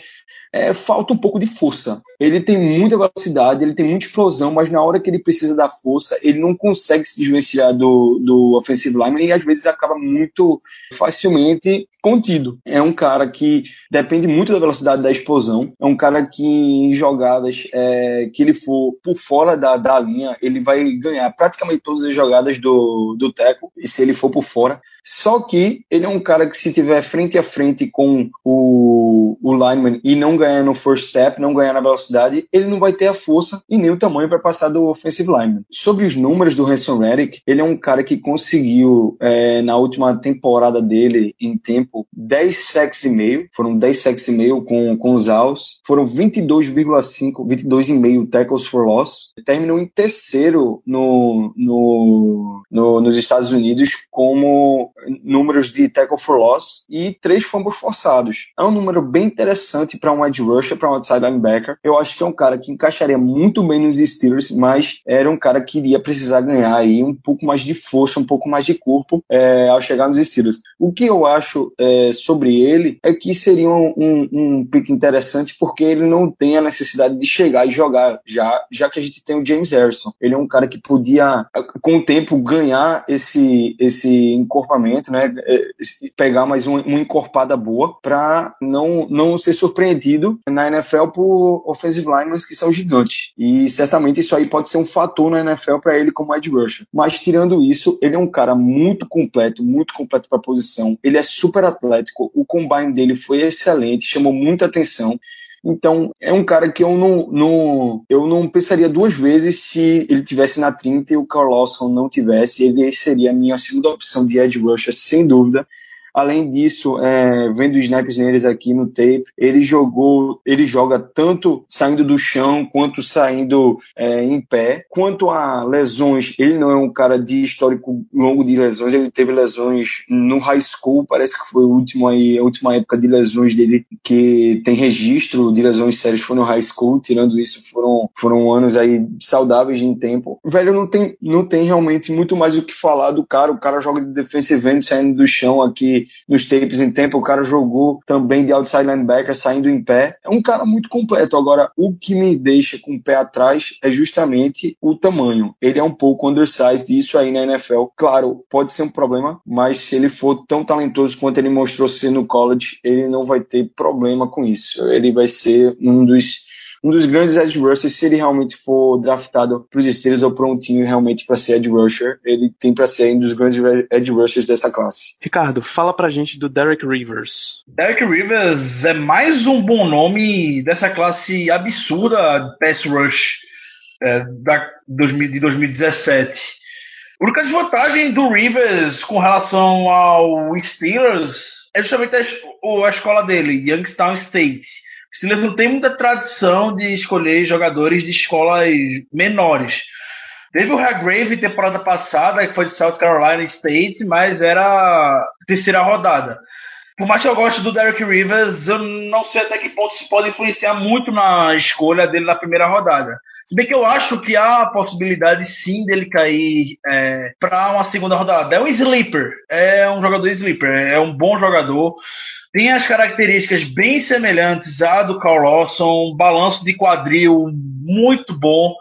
é, falta um pouco de força. Ele tem muita velocidade, ele tem muita explosão, mas na hora que ele precisa da força, ele não consegue se desvencilhar do, do offensive lineman e às vezes acaba muito facilmente contido. É um cara que depende muito da velocidade da explosão, é um cara que em jogadas é, que ele for por fora da, da linha, ele vai ganhar praticamente todas as jogadas do, do teco, e se ele for por fora. Só que ele é um cara que se tiver frente a frente com o, o lineman e não ganhar no first step, não ganhar na velocidade, ele não vai ter a força e nem o tamanho para passar do offensive lineman. Sobre os números do Hanson Reddick, ele é um cara que conseguiu é, na última temporada dele em tempo 10 sacks e meio, foram 10 sacks e meio com, com os Alls, foram 22,5, 22,5 tackles for loss, terminou em terceiro no, no, no, nos Estados Unidos como números de tackle for loss e três fumbles forçados. É um número bem interessante para um edge rusher, para um outside linebacker. Eu acho que é um cara que encaixaria muito bem nos Steelers, mas era um cara que iria precisar ganhar aí um pouco mais de força, um pouco mais de corpo é, ao chegar nos Steelers. O que eu acho é, sobre ele é que seria um, um, um interessante porque ele não tem a necessidade de chegar e jogar, já, já que a gente tem o James Harrison. Ele é um cara que podia, com o tempo, ganhar esse, esse encorpamento né? É, pegar mais uma, uma encorpada boa para não, não ser surpreendido na NFL por offensive linemen que são gigantes. E certamente isso aí pode ser um fator na NFL para ele como edge rusher. Mas tirando isso, ele é um cara muito completo, muito completo para a posição. Ele é super atlético. O combine dele foi excelente, chamou muita atenção. Então, é um cara que eu não, não, eu não pensaria duas vezes se ele tivesse na 30 e o Carl Lawson não tivesse. Ele seria a minha segunda opção de edge rusher, sem dúvida. Além disso, é, vendo snaps neles aqui no tape, ele jogou, ele joga tanto saindo do chão quanto saindo é, em pé. Quanto a lesões, ele não é um cara de histórico longo de lesões. Ele teve lesões no high school, parece que foi o último aí, a última época de lesões dele que tem registro de lesões sérias foi no high school. Tirando isso, foram foram anos aí saudáveis em tempo. Velho, não tem não tem realmente muito mais o que falar do cara. O cara joga de defensive end saindo do chão aqui nos tapes em tempo, o cara jogou também de outside linebacker saindo em pé. É um cara muito completo. Agora, o que me deixa com o pé atrás é justamente o tamanho. Ele é um pouco undersized, isso aí na NFL. Claro, pode ser um problema, mas se ele for tão talentoso quanto ele mostrou ser no college, ele não vai ter problema com isso. Ele vai ser um dos um dos grandes edge rushers, se ele realmente for draftado para os Steelers ou prontinho realmente para ser edge rusher, ele tem para ser um dos grandes edge rushers dessa classe. Ricardo, fala pra gente do Derek Rivers. Derek Rivers é mais um bom nome dessa classe absurda de pass rush é, da, de 2017. A única desvantagem do Rivers com relação ao Steelers é justamente a, a escola dele, Youngstown State Steelers não tem muita tradição de escolher jogadores de escolas menores. Teve o Hargrave temporada passada, que foi de South Carolina State, mas era terceira rodada. Por mais que eu goste do Derek Rivers, eu não sei até que ponto isso pode influenciar muito na escolha dele na primeira rodada. Se bem que eu acho que há a possibilidade sim dele cair é, para uma segunda rodada. É um sleeper, é um jogador sleeper, é um bom jogador. Tem as características bem semelhantes à do Carl Lawson, balanço de quadril muito bom,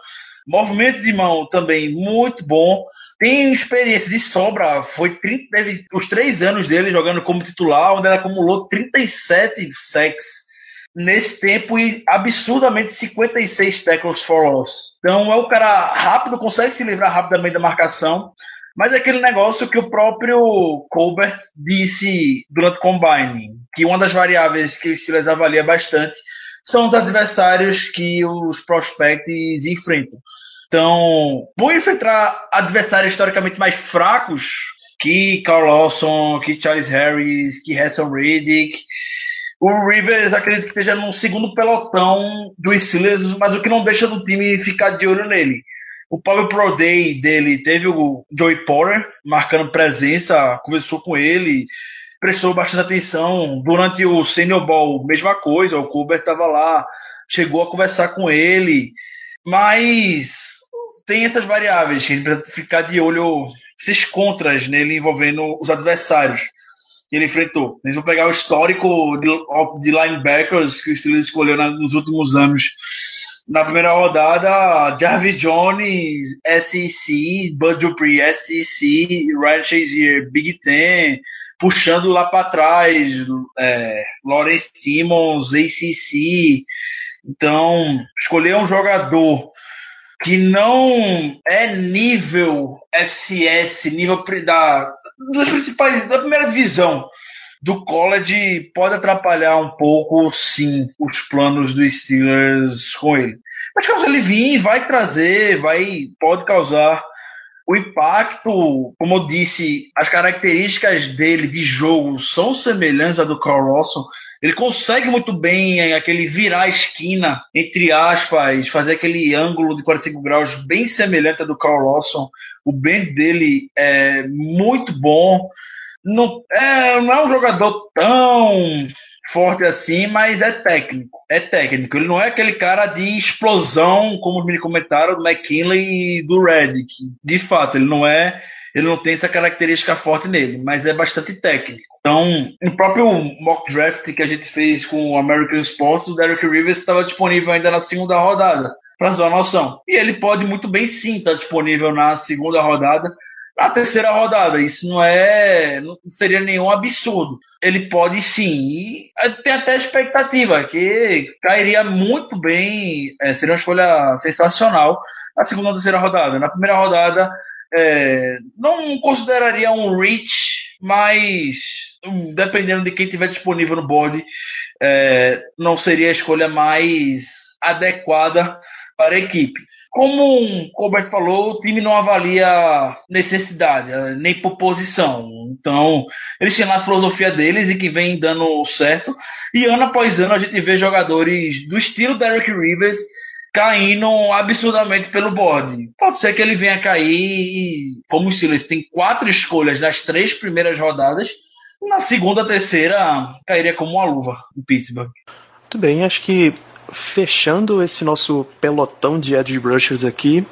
movimento de mão também muito bom. Tem experiência de sobra, foi 30, teve os três anos dele jogando como titular, onde ele acumulou 37 sacks nesse tempo e absurdamente 56 tackles for loss. Então é um cara rápido, consegue se livrar rapidamente da marcação. Mas é aquele negócio que o próprio Colbert disse durante o Combine, que uma das variáveis que o Steelers avalia bastante são os adversários que os prospects enfrentam. Então, vão enfrentar adversários historicamente mais fracos que Carl Lawson, que Charles Harris, que Hassan Reddick. O Rivers acredito que esteja no segundo pelotão do Steelers, mas o que não deixa do time ficar de olho nele. O Power Pro Day dele teve o Joey Porter marcando presença, conversou com ele, prestou bastante atenção. Durante o Senior Ball, mesma coisa, o Kuber estava lá, chegou a conversar com ele, mas tem essas variáveis que a gente precisa ficar de olho, esses contras nele envolvendo os adversários que ele enfrentou. Eles vão pegar o histórico de, linebackers que o Steelers escolheu nos últimos anos na primeira rodada, Jarvis Jones, SEC, Bud Dupree, SEC, Ryan Shazier, Big Ten, puxando lá para trás, é, Lawrence Simmons, ACC. Então, escolher um jogador que não é nível FCS, nível da, principais, da primeira divisão, do college pode atrapalhar um pouco, sim, os planos dos Steelers com ele. Mas caso ele vir, vai trazer, vai, pode causar o impacto, como eu disse, as características dele de jogo são semelhantes à do Carl Lawson. Ele consegue muito bem aquele virar a esquina, entre aspas, fazer aquele ângulo de 45 graus bem semelhante ao do Carl Lawson. O bend dele é muito bom não é, não é um jogador tão forte assim, mas é técnico. É técnico. Ele não é aquele cara de explosão, como me comentaram, do McKinley e do Redick. De fato, ele não é. Ele não tem essa característica forte nele, mas é bastante técnico. Então, no próprio mock draft que a gente fez com o American Sports, o Derek Rivers estava disponível ainda na segunda rodada, para sua noção. E ele pode muito bem sim estar disponível na segunda rodada, na terceira rodada. Isso não é. não seria nenhum absurdo. Ele pode sim. E tem até expectativa que cairia muito bem. É, seria uma escolha sensacional na segunda ou terceira rodada. Na primeira rodada, é, não consideraria um reach, mas hum, dependendo de quem tiver disponível no board, é, não seria a escolha mais adequada para a equipe. Como o Colbert falou, o time não avalia necessidade, eh, nem por posição. Então, eles têm lá a filosofia deles e que vem dando certo. E ano após ano a gente vê jogadores do estilo Derek Rivers caindo absurdamente pelo board. Pode ser que ele venha cair e, como o Silas tem quatro escolhas nas três primeiras rodadas, na segunda, terceira, cairia como uma luva em Pittsburgh. Muito bem, acho que fechando esse nosso pelotão de edge rushers aqui,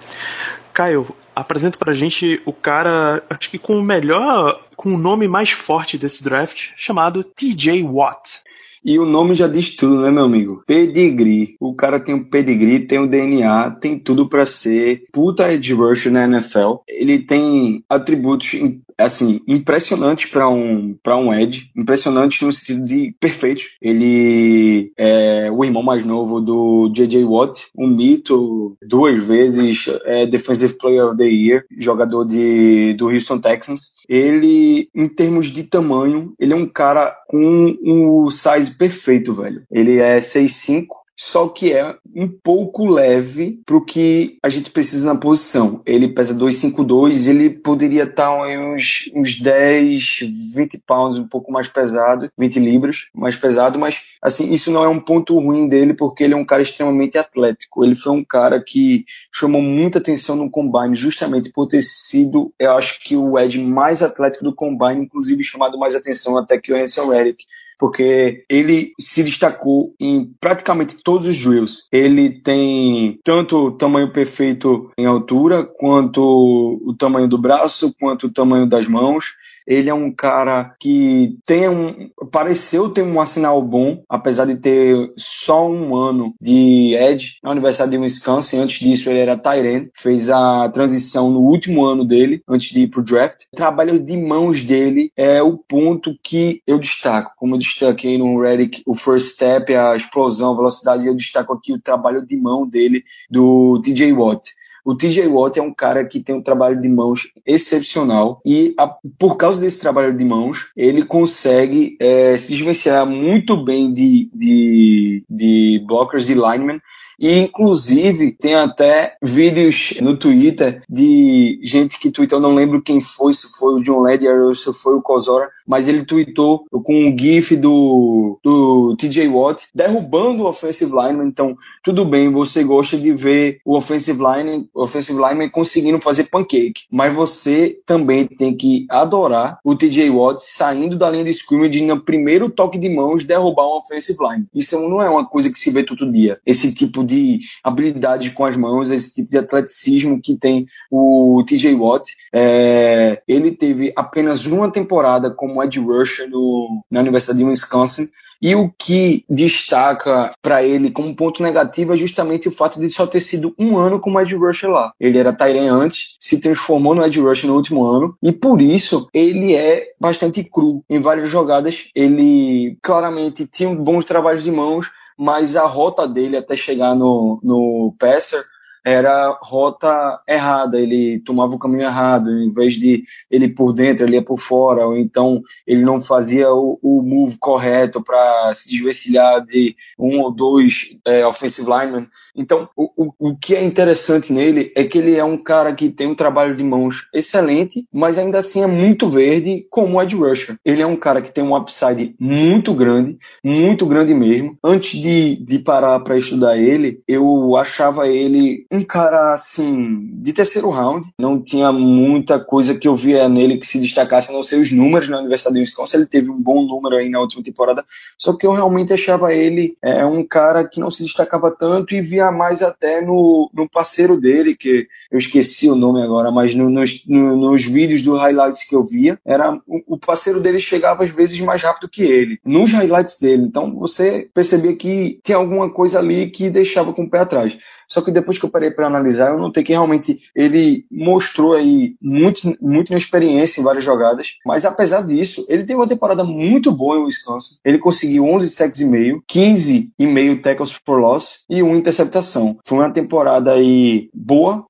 Caio, apresenta pra gente o cara, acho que com o melhor, com o nome mais forte desse draft, chamado TJ Watt. E o nome já diz tudo, né, meu amigo? Pedigree. O cara tem o um pedigree, tem o um DNA, tem tudo para ser puta edge rusher na NFL. Ele tem atributos assim, impressionante para um para um Ed, impressionante no sentido de perfeito. Ele é o irmão mais novo do JJ Watt, um mito, duas vezes é, Defensive Player of the Year, jogador de do Houston Texans. Ele, em termos de tamanho, ele é um cara com um size perfeito, velho. Ele é 6'5", só que é um pouco leve para o que a gente precisa na posição. Ele pesa 252, ele poderia estar tá uns, uns 10, 20 pounds, um pouco mais pesado, 20 libras, mais pesado, mas assim, isso não é um ponto ruim dele, porque ele é um cara extremamente atlético. Ele foi um cara que chamou muita atenção no combine, justamente por ter sido, eu acho que o Ed mais atlético do combine, inclusive chamado mais atenção até que o Hansel Reddick porque ele se destacou em praticamente todos os drills. Ele tem tanto o tamanho perfeito em altura, quanto o tamanho do braço, quanto o tamanho das mãos. Ele é um cara que tem um. pareceu ter um arsenal bom, apesar de ter só um ano de Edge na Universidade de Wisconsin. Antes disso, ele era Tyrant, fez a transição no último ano dele, antes de ir pro draft. O trabalho de mãos dele é o ponto que eu destaco. Como eu destaquei no Reddick, o first step, a explosão, a velocidade, eu destaco aqui o trabalho de mão dele, do TJ Watt. O TJ Watt é um cara que tem um trabalho de mãos excepcional e a, por causa desse trabalho de mãos, ele consegue é, se desvencilhar muito bem de, de, de blockers e linemen e, inclusive, tem até vídeos no Twitter de gente que tweetou, não lembro quem foi, se foi o John Ledger ou se foi o Kozora, mas ele tweetou com um gif do, do TJ Watt derrubando o offensive lineman. Então, tudo bem, você gosta de ver o offensive line, o offensive lineman conseguindo fazer pancake, mas você também tem que adorar o TJ Watt saindo da linha de scrimmage no primeiro toque de mãos derrubar um offensive line. Isso não é uma coisa que se vê todo dia. Esse tipo de habilidade com as mãos, esse tipo de atleticismo que tem o TJ Watt. É, ele teve apenas uma temporada como edge rusher no, na Universidade de Wisconsin, e o que destaca para ele como ponto negativo é justamente o fato de só ter sido um ano como edge rusher lá. Ele era Tyrion antes, se transformou no edge rusher no último ano e por isso ele é bastante cru em várias jogadas. Ele claramente tinha bons trabalhos de mãos, mas a rota dele até chegar no, no passer era rota errada, ele tomava o caminho errado, em vez de ele por dentro, ele ia por fora, ou então ele não fazia o, o move correto para se desvencilhar de um ou dois é, offensive linemen. Então, o, o, o que é interessante nele é que ele é um cara que tem um trabalho de mãos excelente, mas ainda assim é muito verde como Ed rusher. Ele é um cara que tem um upside muito grande, muito grande mesmo. Antes de, de parar para estudar ele, eu achava ele um cara assim de terceiro round. Não tinha muita coisa que eu via nele que se destacasse, a não ser os números na Universidade de Wisconsin. Ele teve um bom número aí na última temporada, só que eu realmente achava ele é, um cara que não se destacava tanto e via mais até no, no parceiro dele, que eu esqueci o nome agora, mas no, nos, no, nos vídeos do highlights que eu via, era o, o parceiro dele chegava às vezes mais rápido que ele, nos highlights dele. Então você percebia que tinha alguma coisa ali que deixava com o pé atrás. Só que depois que eu parei para analisar, eu notei que realmente ele mostrou aí muito, muito experiência em várias jogadas. Mas apesar disso, ele teve uma temporada muito boa em Wisconsin. Ele conseguiu 11 sacks e meio, 15 e meio tackles for loss e uma interceptação. Foi uma temporada aí boa,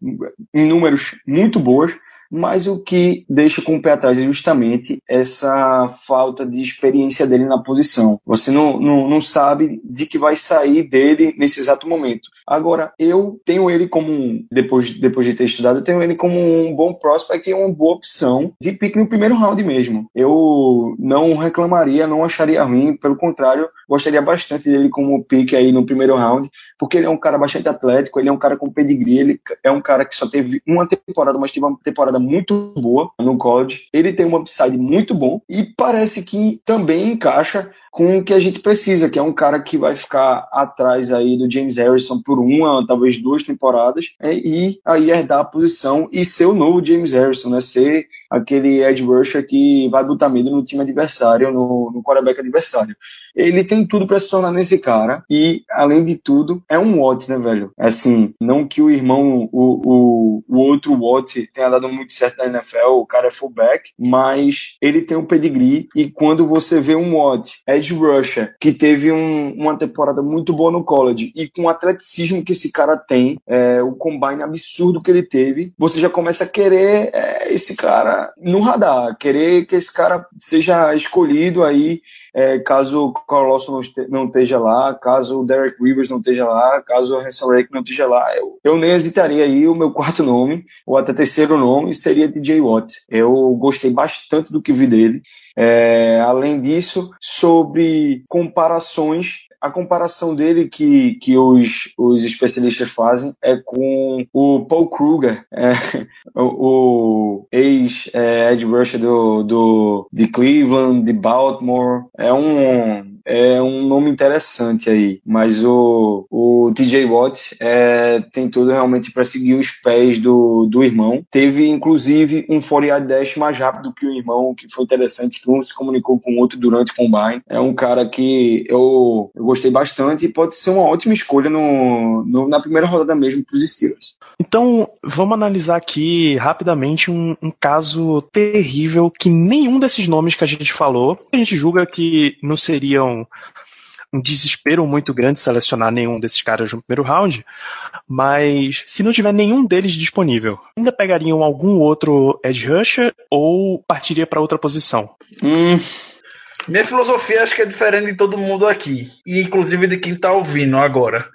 em números muito boas mas o que deixa com o pé atrás é justamente essa falta de experiência dele na posição. Você não, não, não sabe de que vai sair dele nesse exato momento. Agora, eu tenho ele como um, depois, depois de ter estudado, eu tenho ele como um bom prospect e uma boa opção de pick no primeiro round mesmo. Eu não reclamaria, não acharia ruim, pelo contrário, gostaria bastante dele como pick aí no primeiro round, porque ele é um cara bastante atlético, ele é um cara com pedigree, ele é um cara que só teve uma temporada, mas teve uma temporada muito boa no college. Ele tem um upside muito bom e parece que também encaixa com o que a gente precisa, que é um cara que vai ficar atrás aí do James Harrison por uma, talvez duas temporadas, é, e aí herdar a posição e ser o novo James Harrison, né? Ser aquele edge rusher que vai botar medo no time adversário, no, no quarterback adversário. Ele tem tudo para se tornar nesse cara e, além de tudo, é um Watt, né, velho? Assim, não que o irmão, o, o, o outro Watt tenha dado muito certo na NFL, o cara é fullback, mas ele tem um pedigree e quando você vê um Watt, edge rusher, que teve um, uma temporada muito boa no college e com o atleticismo que esse cara tem, é, o combine absurdo que ele teve, você já começa a querer é, esse cara no radar, querer que esse cara seja escolhido aí é, caso o Carl Lawson não, este, não, esteja lá, caso o Derek Rivers não esteja lá, caso o Hanson Rake não esteja lá, eu, eu nem hesitaria aí, o meu quarto nome, ou até terceiro nome, seria TJ Watt. Eu gostei bastante do que vi dele. É, além disso, sobre comparações a comparação dele que, que os, os especialistas fazem é com o Paul Kruger, é, [laughs] o, o ex-Ed é, rusher do, do, de Cleveland, de Baltimore. É um, é um nome interessante aí, mas o, o TJ Watt é, tem tudo realmente para seguir os pés do, do irmão. Teve inclusive um 40 dash mais rápido que o irmão, que foi interessante, que um se comunicou com o outro durante o combine. É um cara que eu, eu gostei bastante e pode ser uma ótima escolha no, no na primeira rodada mesmo para os Steelers. Então, vamos analisar aqui rapidamente um, um, caso terrível que nenhum desses nomes que a gente falou, a gente julga que não seriam um desespero muito grande selecionar nenhum desses caras no primeiro round, mas se não tiver nenhum deles disponível, ainda pegariam algum outro edge rusher ou partiria para outra posição? Hum, minha filosofia acho que é diferente de todo mundo aqui, e inclusive de quem está ouvindo agora.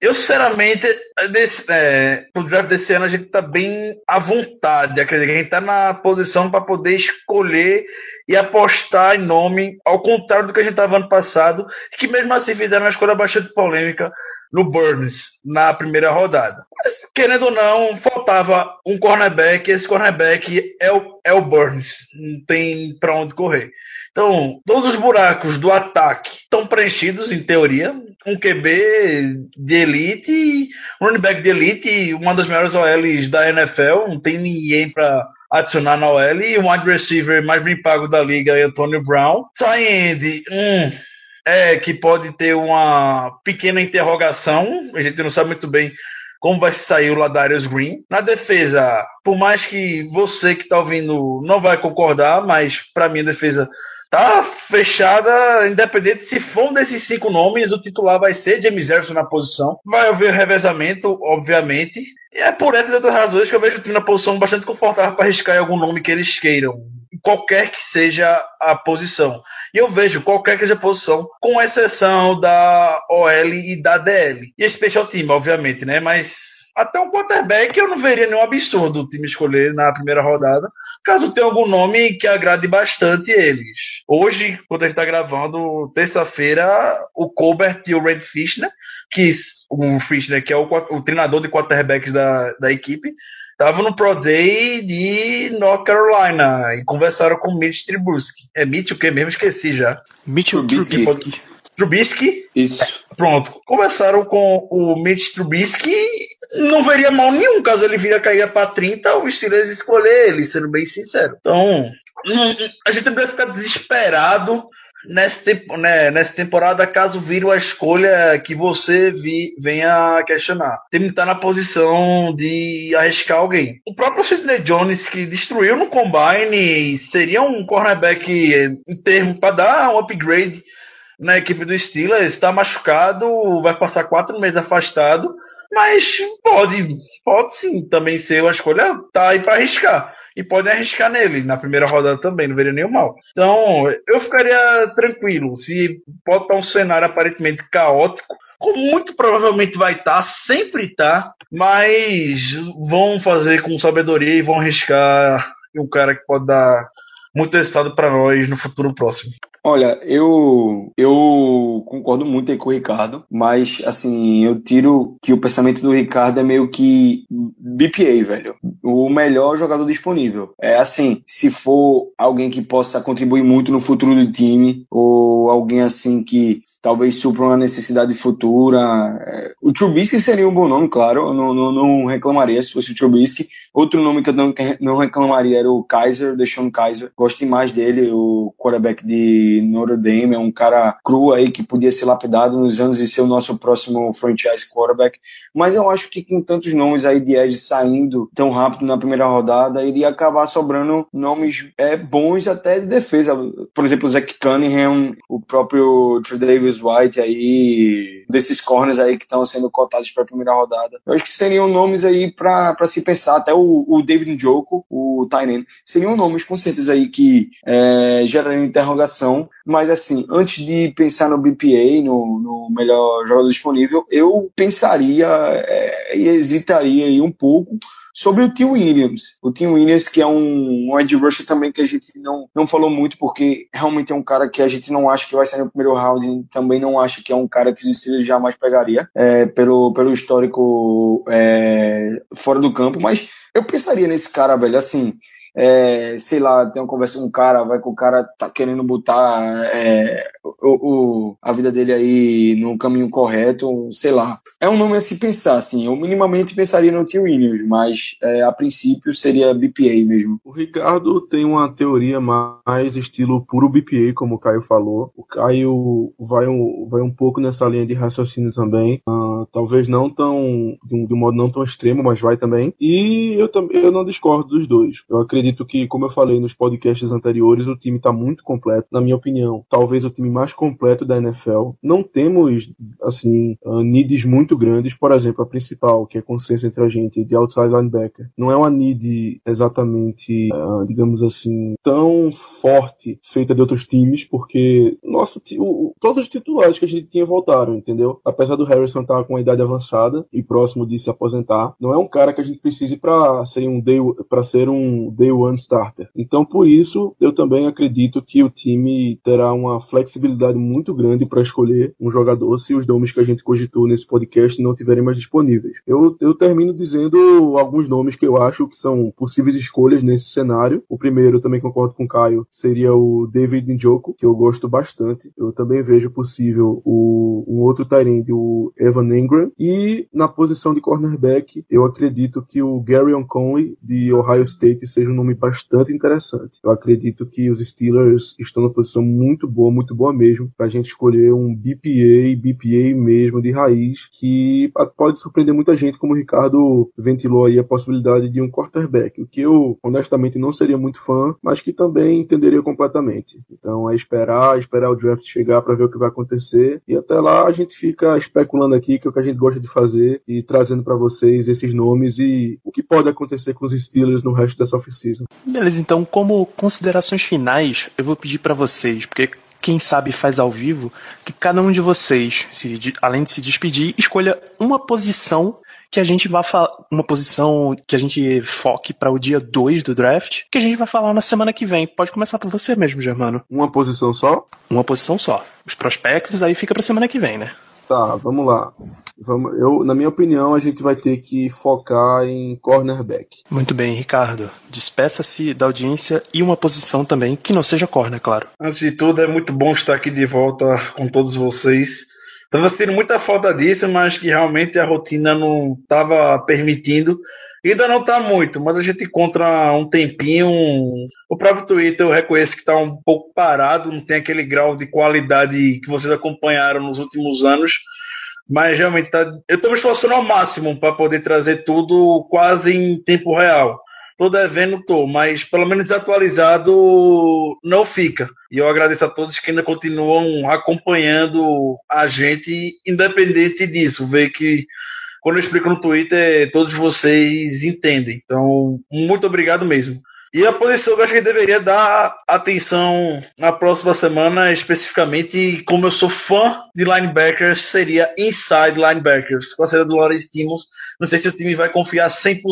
Eu, sinceramente, desse, é, pro draft desse ano a gente tá bem à vontade. Acredito a gente tá na posição para poder escolher e apostar em nome, ao contrário do que a gente tava ano passado, que mesmo assim fizeram uma escolha bastante polêmica no Burns na primeira rodada. Mas, querendo ou não, faltava um cornerback, e esse cornerback é o, é o Burns. Não tem para onde correr. Então, todos os buracos do ataque estão preenchidos, em teoria. Um QB de elite, um running back de elite, uma das melhores OLs da NFL. Não tem ninguém para adicionar na OL. E um wide receiver mais bem pago da liga Antonio Brown. Tie um é que pode ter uma pequena interrogação. A gente não sabe muito bem como vai sair o Ladarius Green. Na defesa, por mais que você que está ouvindo não vai concordar, mas para mim a defesa tá fechada, independente se for um desses cinco nomes, o titular vai ser James Harrison na posição. Vai haver revezamento, obviamente. E é por essas outras razões que eu vejo o time na posição bastante confortável para arriscar em algum nome que eles queiram, qualquer que seja a posição. E eu vejo qualquer que seja a posição, com exceção da OL e da DL. E especial time, obviamente, né? Mas até um quarterback eu não veria nenhum absurdo o time escolher na primeira rodada, caso tenha algum nome que agrade bastante eles. Hoje, quando a gente está gravando, terça-feira, o Colbert e o Red Fishner, que o Fishner, que é o, o treinador de quarterbacks da, da equipe, estavam no Pro Day de North Carolina e conversaram com o Mitch Trubisky. É Mitch o que mesmo? Esqueci já. Mitch Trubisky. Trubisky. Trubisky. Isso. Pronto. Conversaram com o Mitch Trubisky. Não veria mal nenhum caso ele vir a cair para 30, o Steelers escolher ele, sendo bem sincero. Então, a gente não deve ficar desesperado nessa, tempo, né, nessa temporada caso vire a escolha que você vi, venha questionar. Tem que estar na posição de arriscar alguém. O próprio Sidney Jones, que destruiu no Combine, seria um cornerback em termo para dar um upgrade na equipe do Steelers, está machucado, vai passar quatro meses afastado, mas pode, pode sim também ser uma escolha, tá aí para arriscar. e podem arriscar nele na primeira rodada também, não veria nenhum mal. Então, eu ficaria tranquilo. Se pode estar um cenário aparentemente caótico, como muito provavelmente vai estar, sempre está, mas vão fazer com sabedoria e vão arriscar um cara que pode dar muito resultado para nós no futuro próximo. Olha, eu eu concordo muito aí com o Ricardo, mas assim, eu tiro que o pensamento do Ricardo é meio que BPA, velho. O melhor jogador disponível. É assim, se for alguém que possa contribuir muito no futuro do time, ou alguém assim que talvez supra uma necessidade futura. É, o Trubisky seria um bom nome, claro. Eu não, não, não reclamaria se fosse o Trubisky. Outro nome que eu não, não reclamaria era o Kaiser, Deshaun Kaiser. Gosto mais dele, o quarterback de Notre Dame, é um cara cru aí que podia ser lapidado nos anos e ser o nosso próximo franchise quarterback. Mas eu acho que com tantos nomes aí de Edge saindo tão rápido na primeira rodada, iria acabar sobrando nomes é, bons até de defesa. Por exemplo, o Zach Cunningham, o próprio Trey Davis White aí, desses corners aí que estão sendo cotados para a primeira rodada. Eu acho que seriam nomes aí para se pensar, até o, o David Njoku, o Tynan, seriam nomes com certeza aí que é, interrogação mas assim, antes de pensar no BPA, no, no melhor jogador disponível, eu pensaria é, e hesitaria aí um pouco sobre o Tim Williams. O Tim Williams, que é um, um edge rusher também que a gente não, não falou muito, porque realmente é um cara que a gente não acha que vai sair no primeiro round, também não acha que é um cara que o Steelers jamais pegaria, é, pelo, pelo histórico é, fora do campo, mas eu pensaria nesse cara, velho, assim, é, sei lá, tem uma conversa com um cara, vai que o cara tá querendo botar é, o, o, a vida dele aí no caminho correto, sei lá. É um nome a se pensar, assim. Eu minimamente pensaria no T. Williams, mas é, a princípio seria BPA mesmo. O Ricardo tem uma teoria mais estilo puro BPA, como o Caio falou. O Caio vai um, vai um pouco nessa linha de raciocínio também. Uh, talvez não tão, de um, de um modo não tão extremo, mas vai também. E eu eu não discordo dos dois. Eu acredito acredito que, como eu falei nos podcasts anteriores, o time está muito completo, na minha opinião. Talvez o time mais completo da NFL. Não temos, assim, uh, needs muito grandes. Por exemplo, a principal, que é consenso entre a gente, de outside linebacker. Não é uma need exatamente, uh, digamos assim, tão forte feita de outros times, porque nosso, o, todos os titulares que a gente tinha voltaram, entendeu? Apesar do Harrison estar tá com a idade avançada e próximo de se aposentar, não é um cara que a gente precise para ser um day, para ser um day one starter. Então, por isso, eu também acredito que o time terá uma flexibilidade muito grande para escolher um jogador se os nomes que a gente cogitou nesse podcast não tiverem mais disponíveis. Eu, eu termino dizendo alguns nomes que eu acho que são possíveis escolhas nesse cenário. O primeiro, também concordo com o Caio, seria o David Njoku, que eu gosto bastante. Eu também vejo possível o, um outro Tyrande, o Evan Ingram. E na posição de cornerback, eu acredito que o Gary Conley, de Ohio State, seja um nome bastante interessante. Eu acredito que os Steelers estão numa posição muito boa, muito boa mesmo, para a gente escolher um BPA, BPA mesmo, de raiz, que pode surpreender muita gente, como o Ricardo ventilou aí a possibilidade de um quarterback, o que eu honestamente não seria muito fã, mas que também entenderia completamente. Então é esperar, esperar o draft chegar para ver o que vai acontecer, e até lá a gente fica especulando aqui, que é o que a gente gosta de fazer, e trazendo para vocês esses nomes e o que pode acontecer com os Steelers no resto dessa oficina. Beleza, então, como considerações finais, eu vou pedir para vocês, porque quem sabe faz ao vivo, que cada um de vocês, se, além de se despedir, escolha uma posição que a gente vai falar, uma posição que a gente foque para o dia 2 do draft, que a gente vai falar na semana que vem. Pode começar por você mesmo, Germano. Uma posição só? Uma posição só. Os prospectos aí fica para semana que vem, né? Tá, vamos lá. Vamos, eu, na minha opinião, a gente vai ter que focar em cornerback. Muito bem, Ricardo. Despeça-se da audiência e uma posição também que não seja corner, claro. Antes de tudo, é muito bom estar aqui de volta com todos vocês. Tava sentindo muita falta disso, mas que realmente a rotina não estava permitindo. Ainda não está muito, mas a gente encontra um tempinho. O próprio Twitter eu reconheço que está um pouco parado, não tem aquele grau de qualidade que vocês acompanharam nos últimos anos. Mas realmente tá, eu estou me esforçando ao máximo para poder trazer tudo quase em tempo real. Tô devendo, tô, mas pelo menos atualizado não fica. E eu agradeço a todos que ainda continuam acompanhando a gente, independente disso. Ver que quando eu explico no Twitter, todos vocês entendem. Então, muito obrigado mesmo. E a posição que eu acho que deveria dar atenção na próxima semana, especificamente, como eu sou fã de linebackers, seria inside linebackers. Com a saída do Lawrence Timmons, não sei se o time vai confiar 100%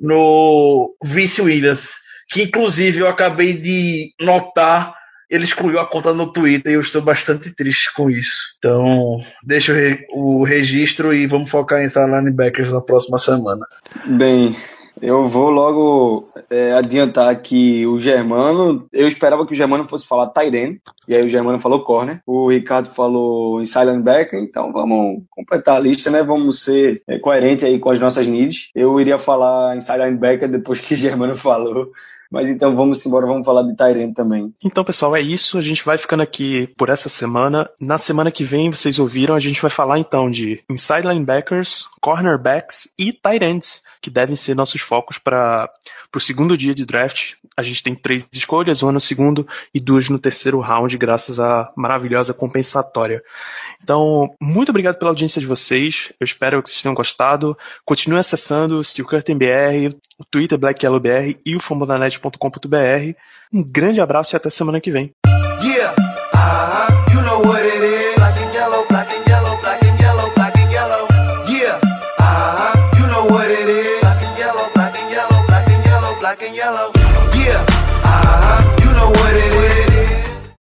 no Vince Williams, que inclusive eu acabei de notar ele excluiu a conta no Twitter e eu estou bastante triste com isso. Então, deixa o, registro e vamos focar em linebackers na próxima semana. Bem, eu vou logo é, adiantar que o Germano, eu esperava que o Germano fosse falar Tyren, e aí o Germano falou corner, o Ricardo falou inside linebacker, então vamos completar a lista, né? Vamos ser é, coerentes aí com as nossas needs. Eu iria falar inside linebacker depois que o Germano [laughs] falou mas então vamos embora, vamos falar de Tyrene também. Então, pessoal, é isso. A gente vai ficando aqui por essa semana. Na semana que vem, vocês ouviram, a gente vai falar então de inside linebackers, cornerbacks e tight ends, que devem ser nossos focos para o segundo dia de draft. A gente tem três escolhas, uma no segundo e duas no terceiro round, graças à maravilhosa compensatória. Então, muito obrigado pela audiência de vocês. Eu espero que vocês tenham gostado. Continue acessando o Steel BR, o Twitter Black Yellow BR e o fambonanet.com.br. Um grande abraço e até semana que vem. Yeah,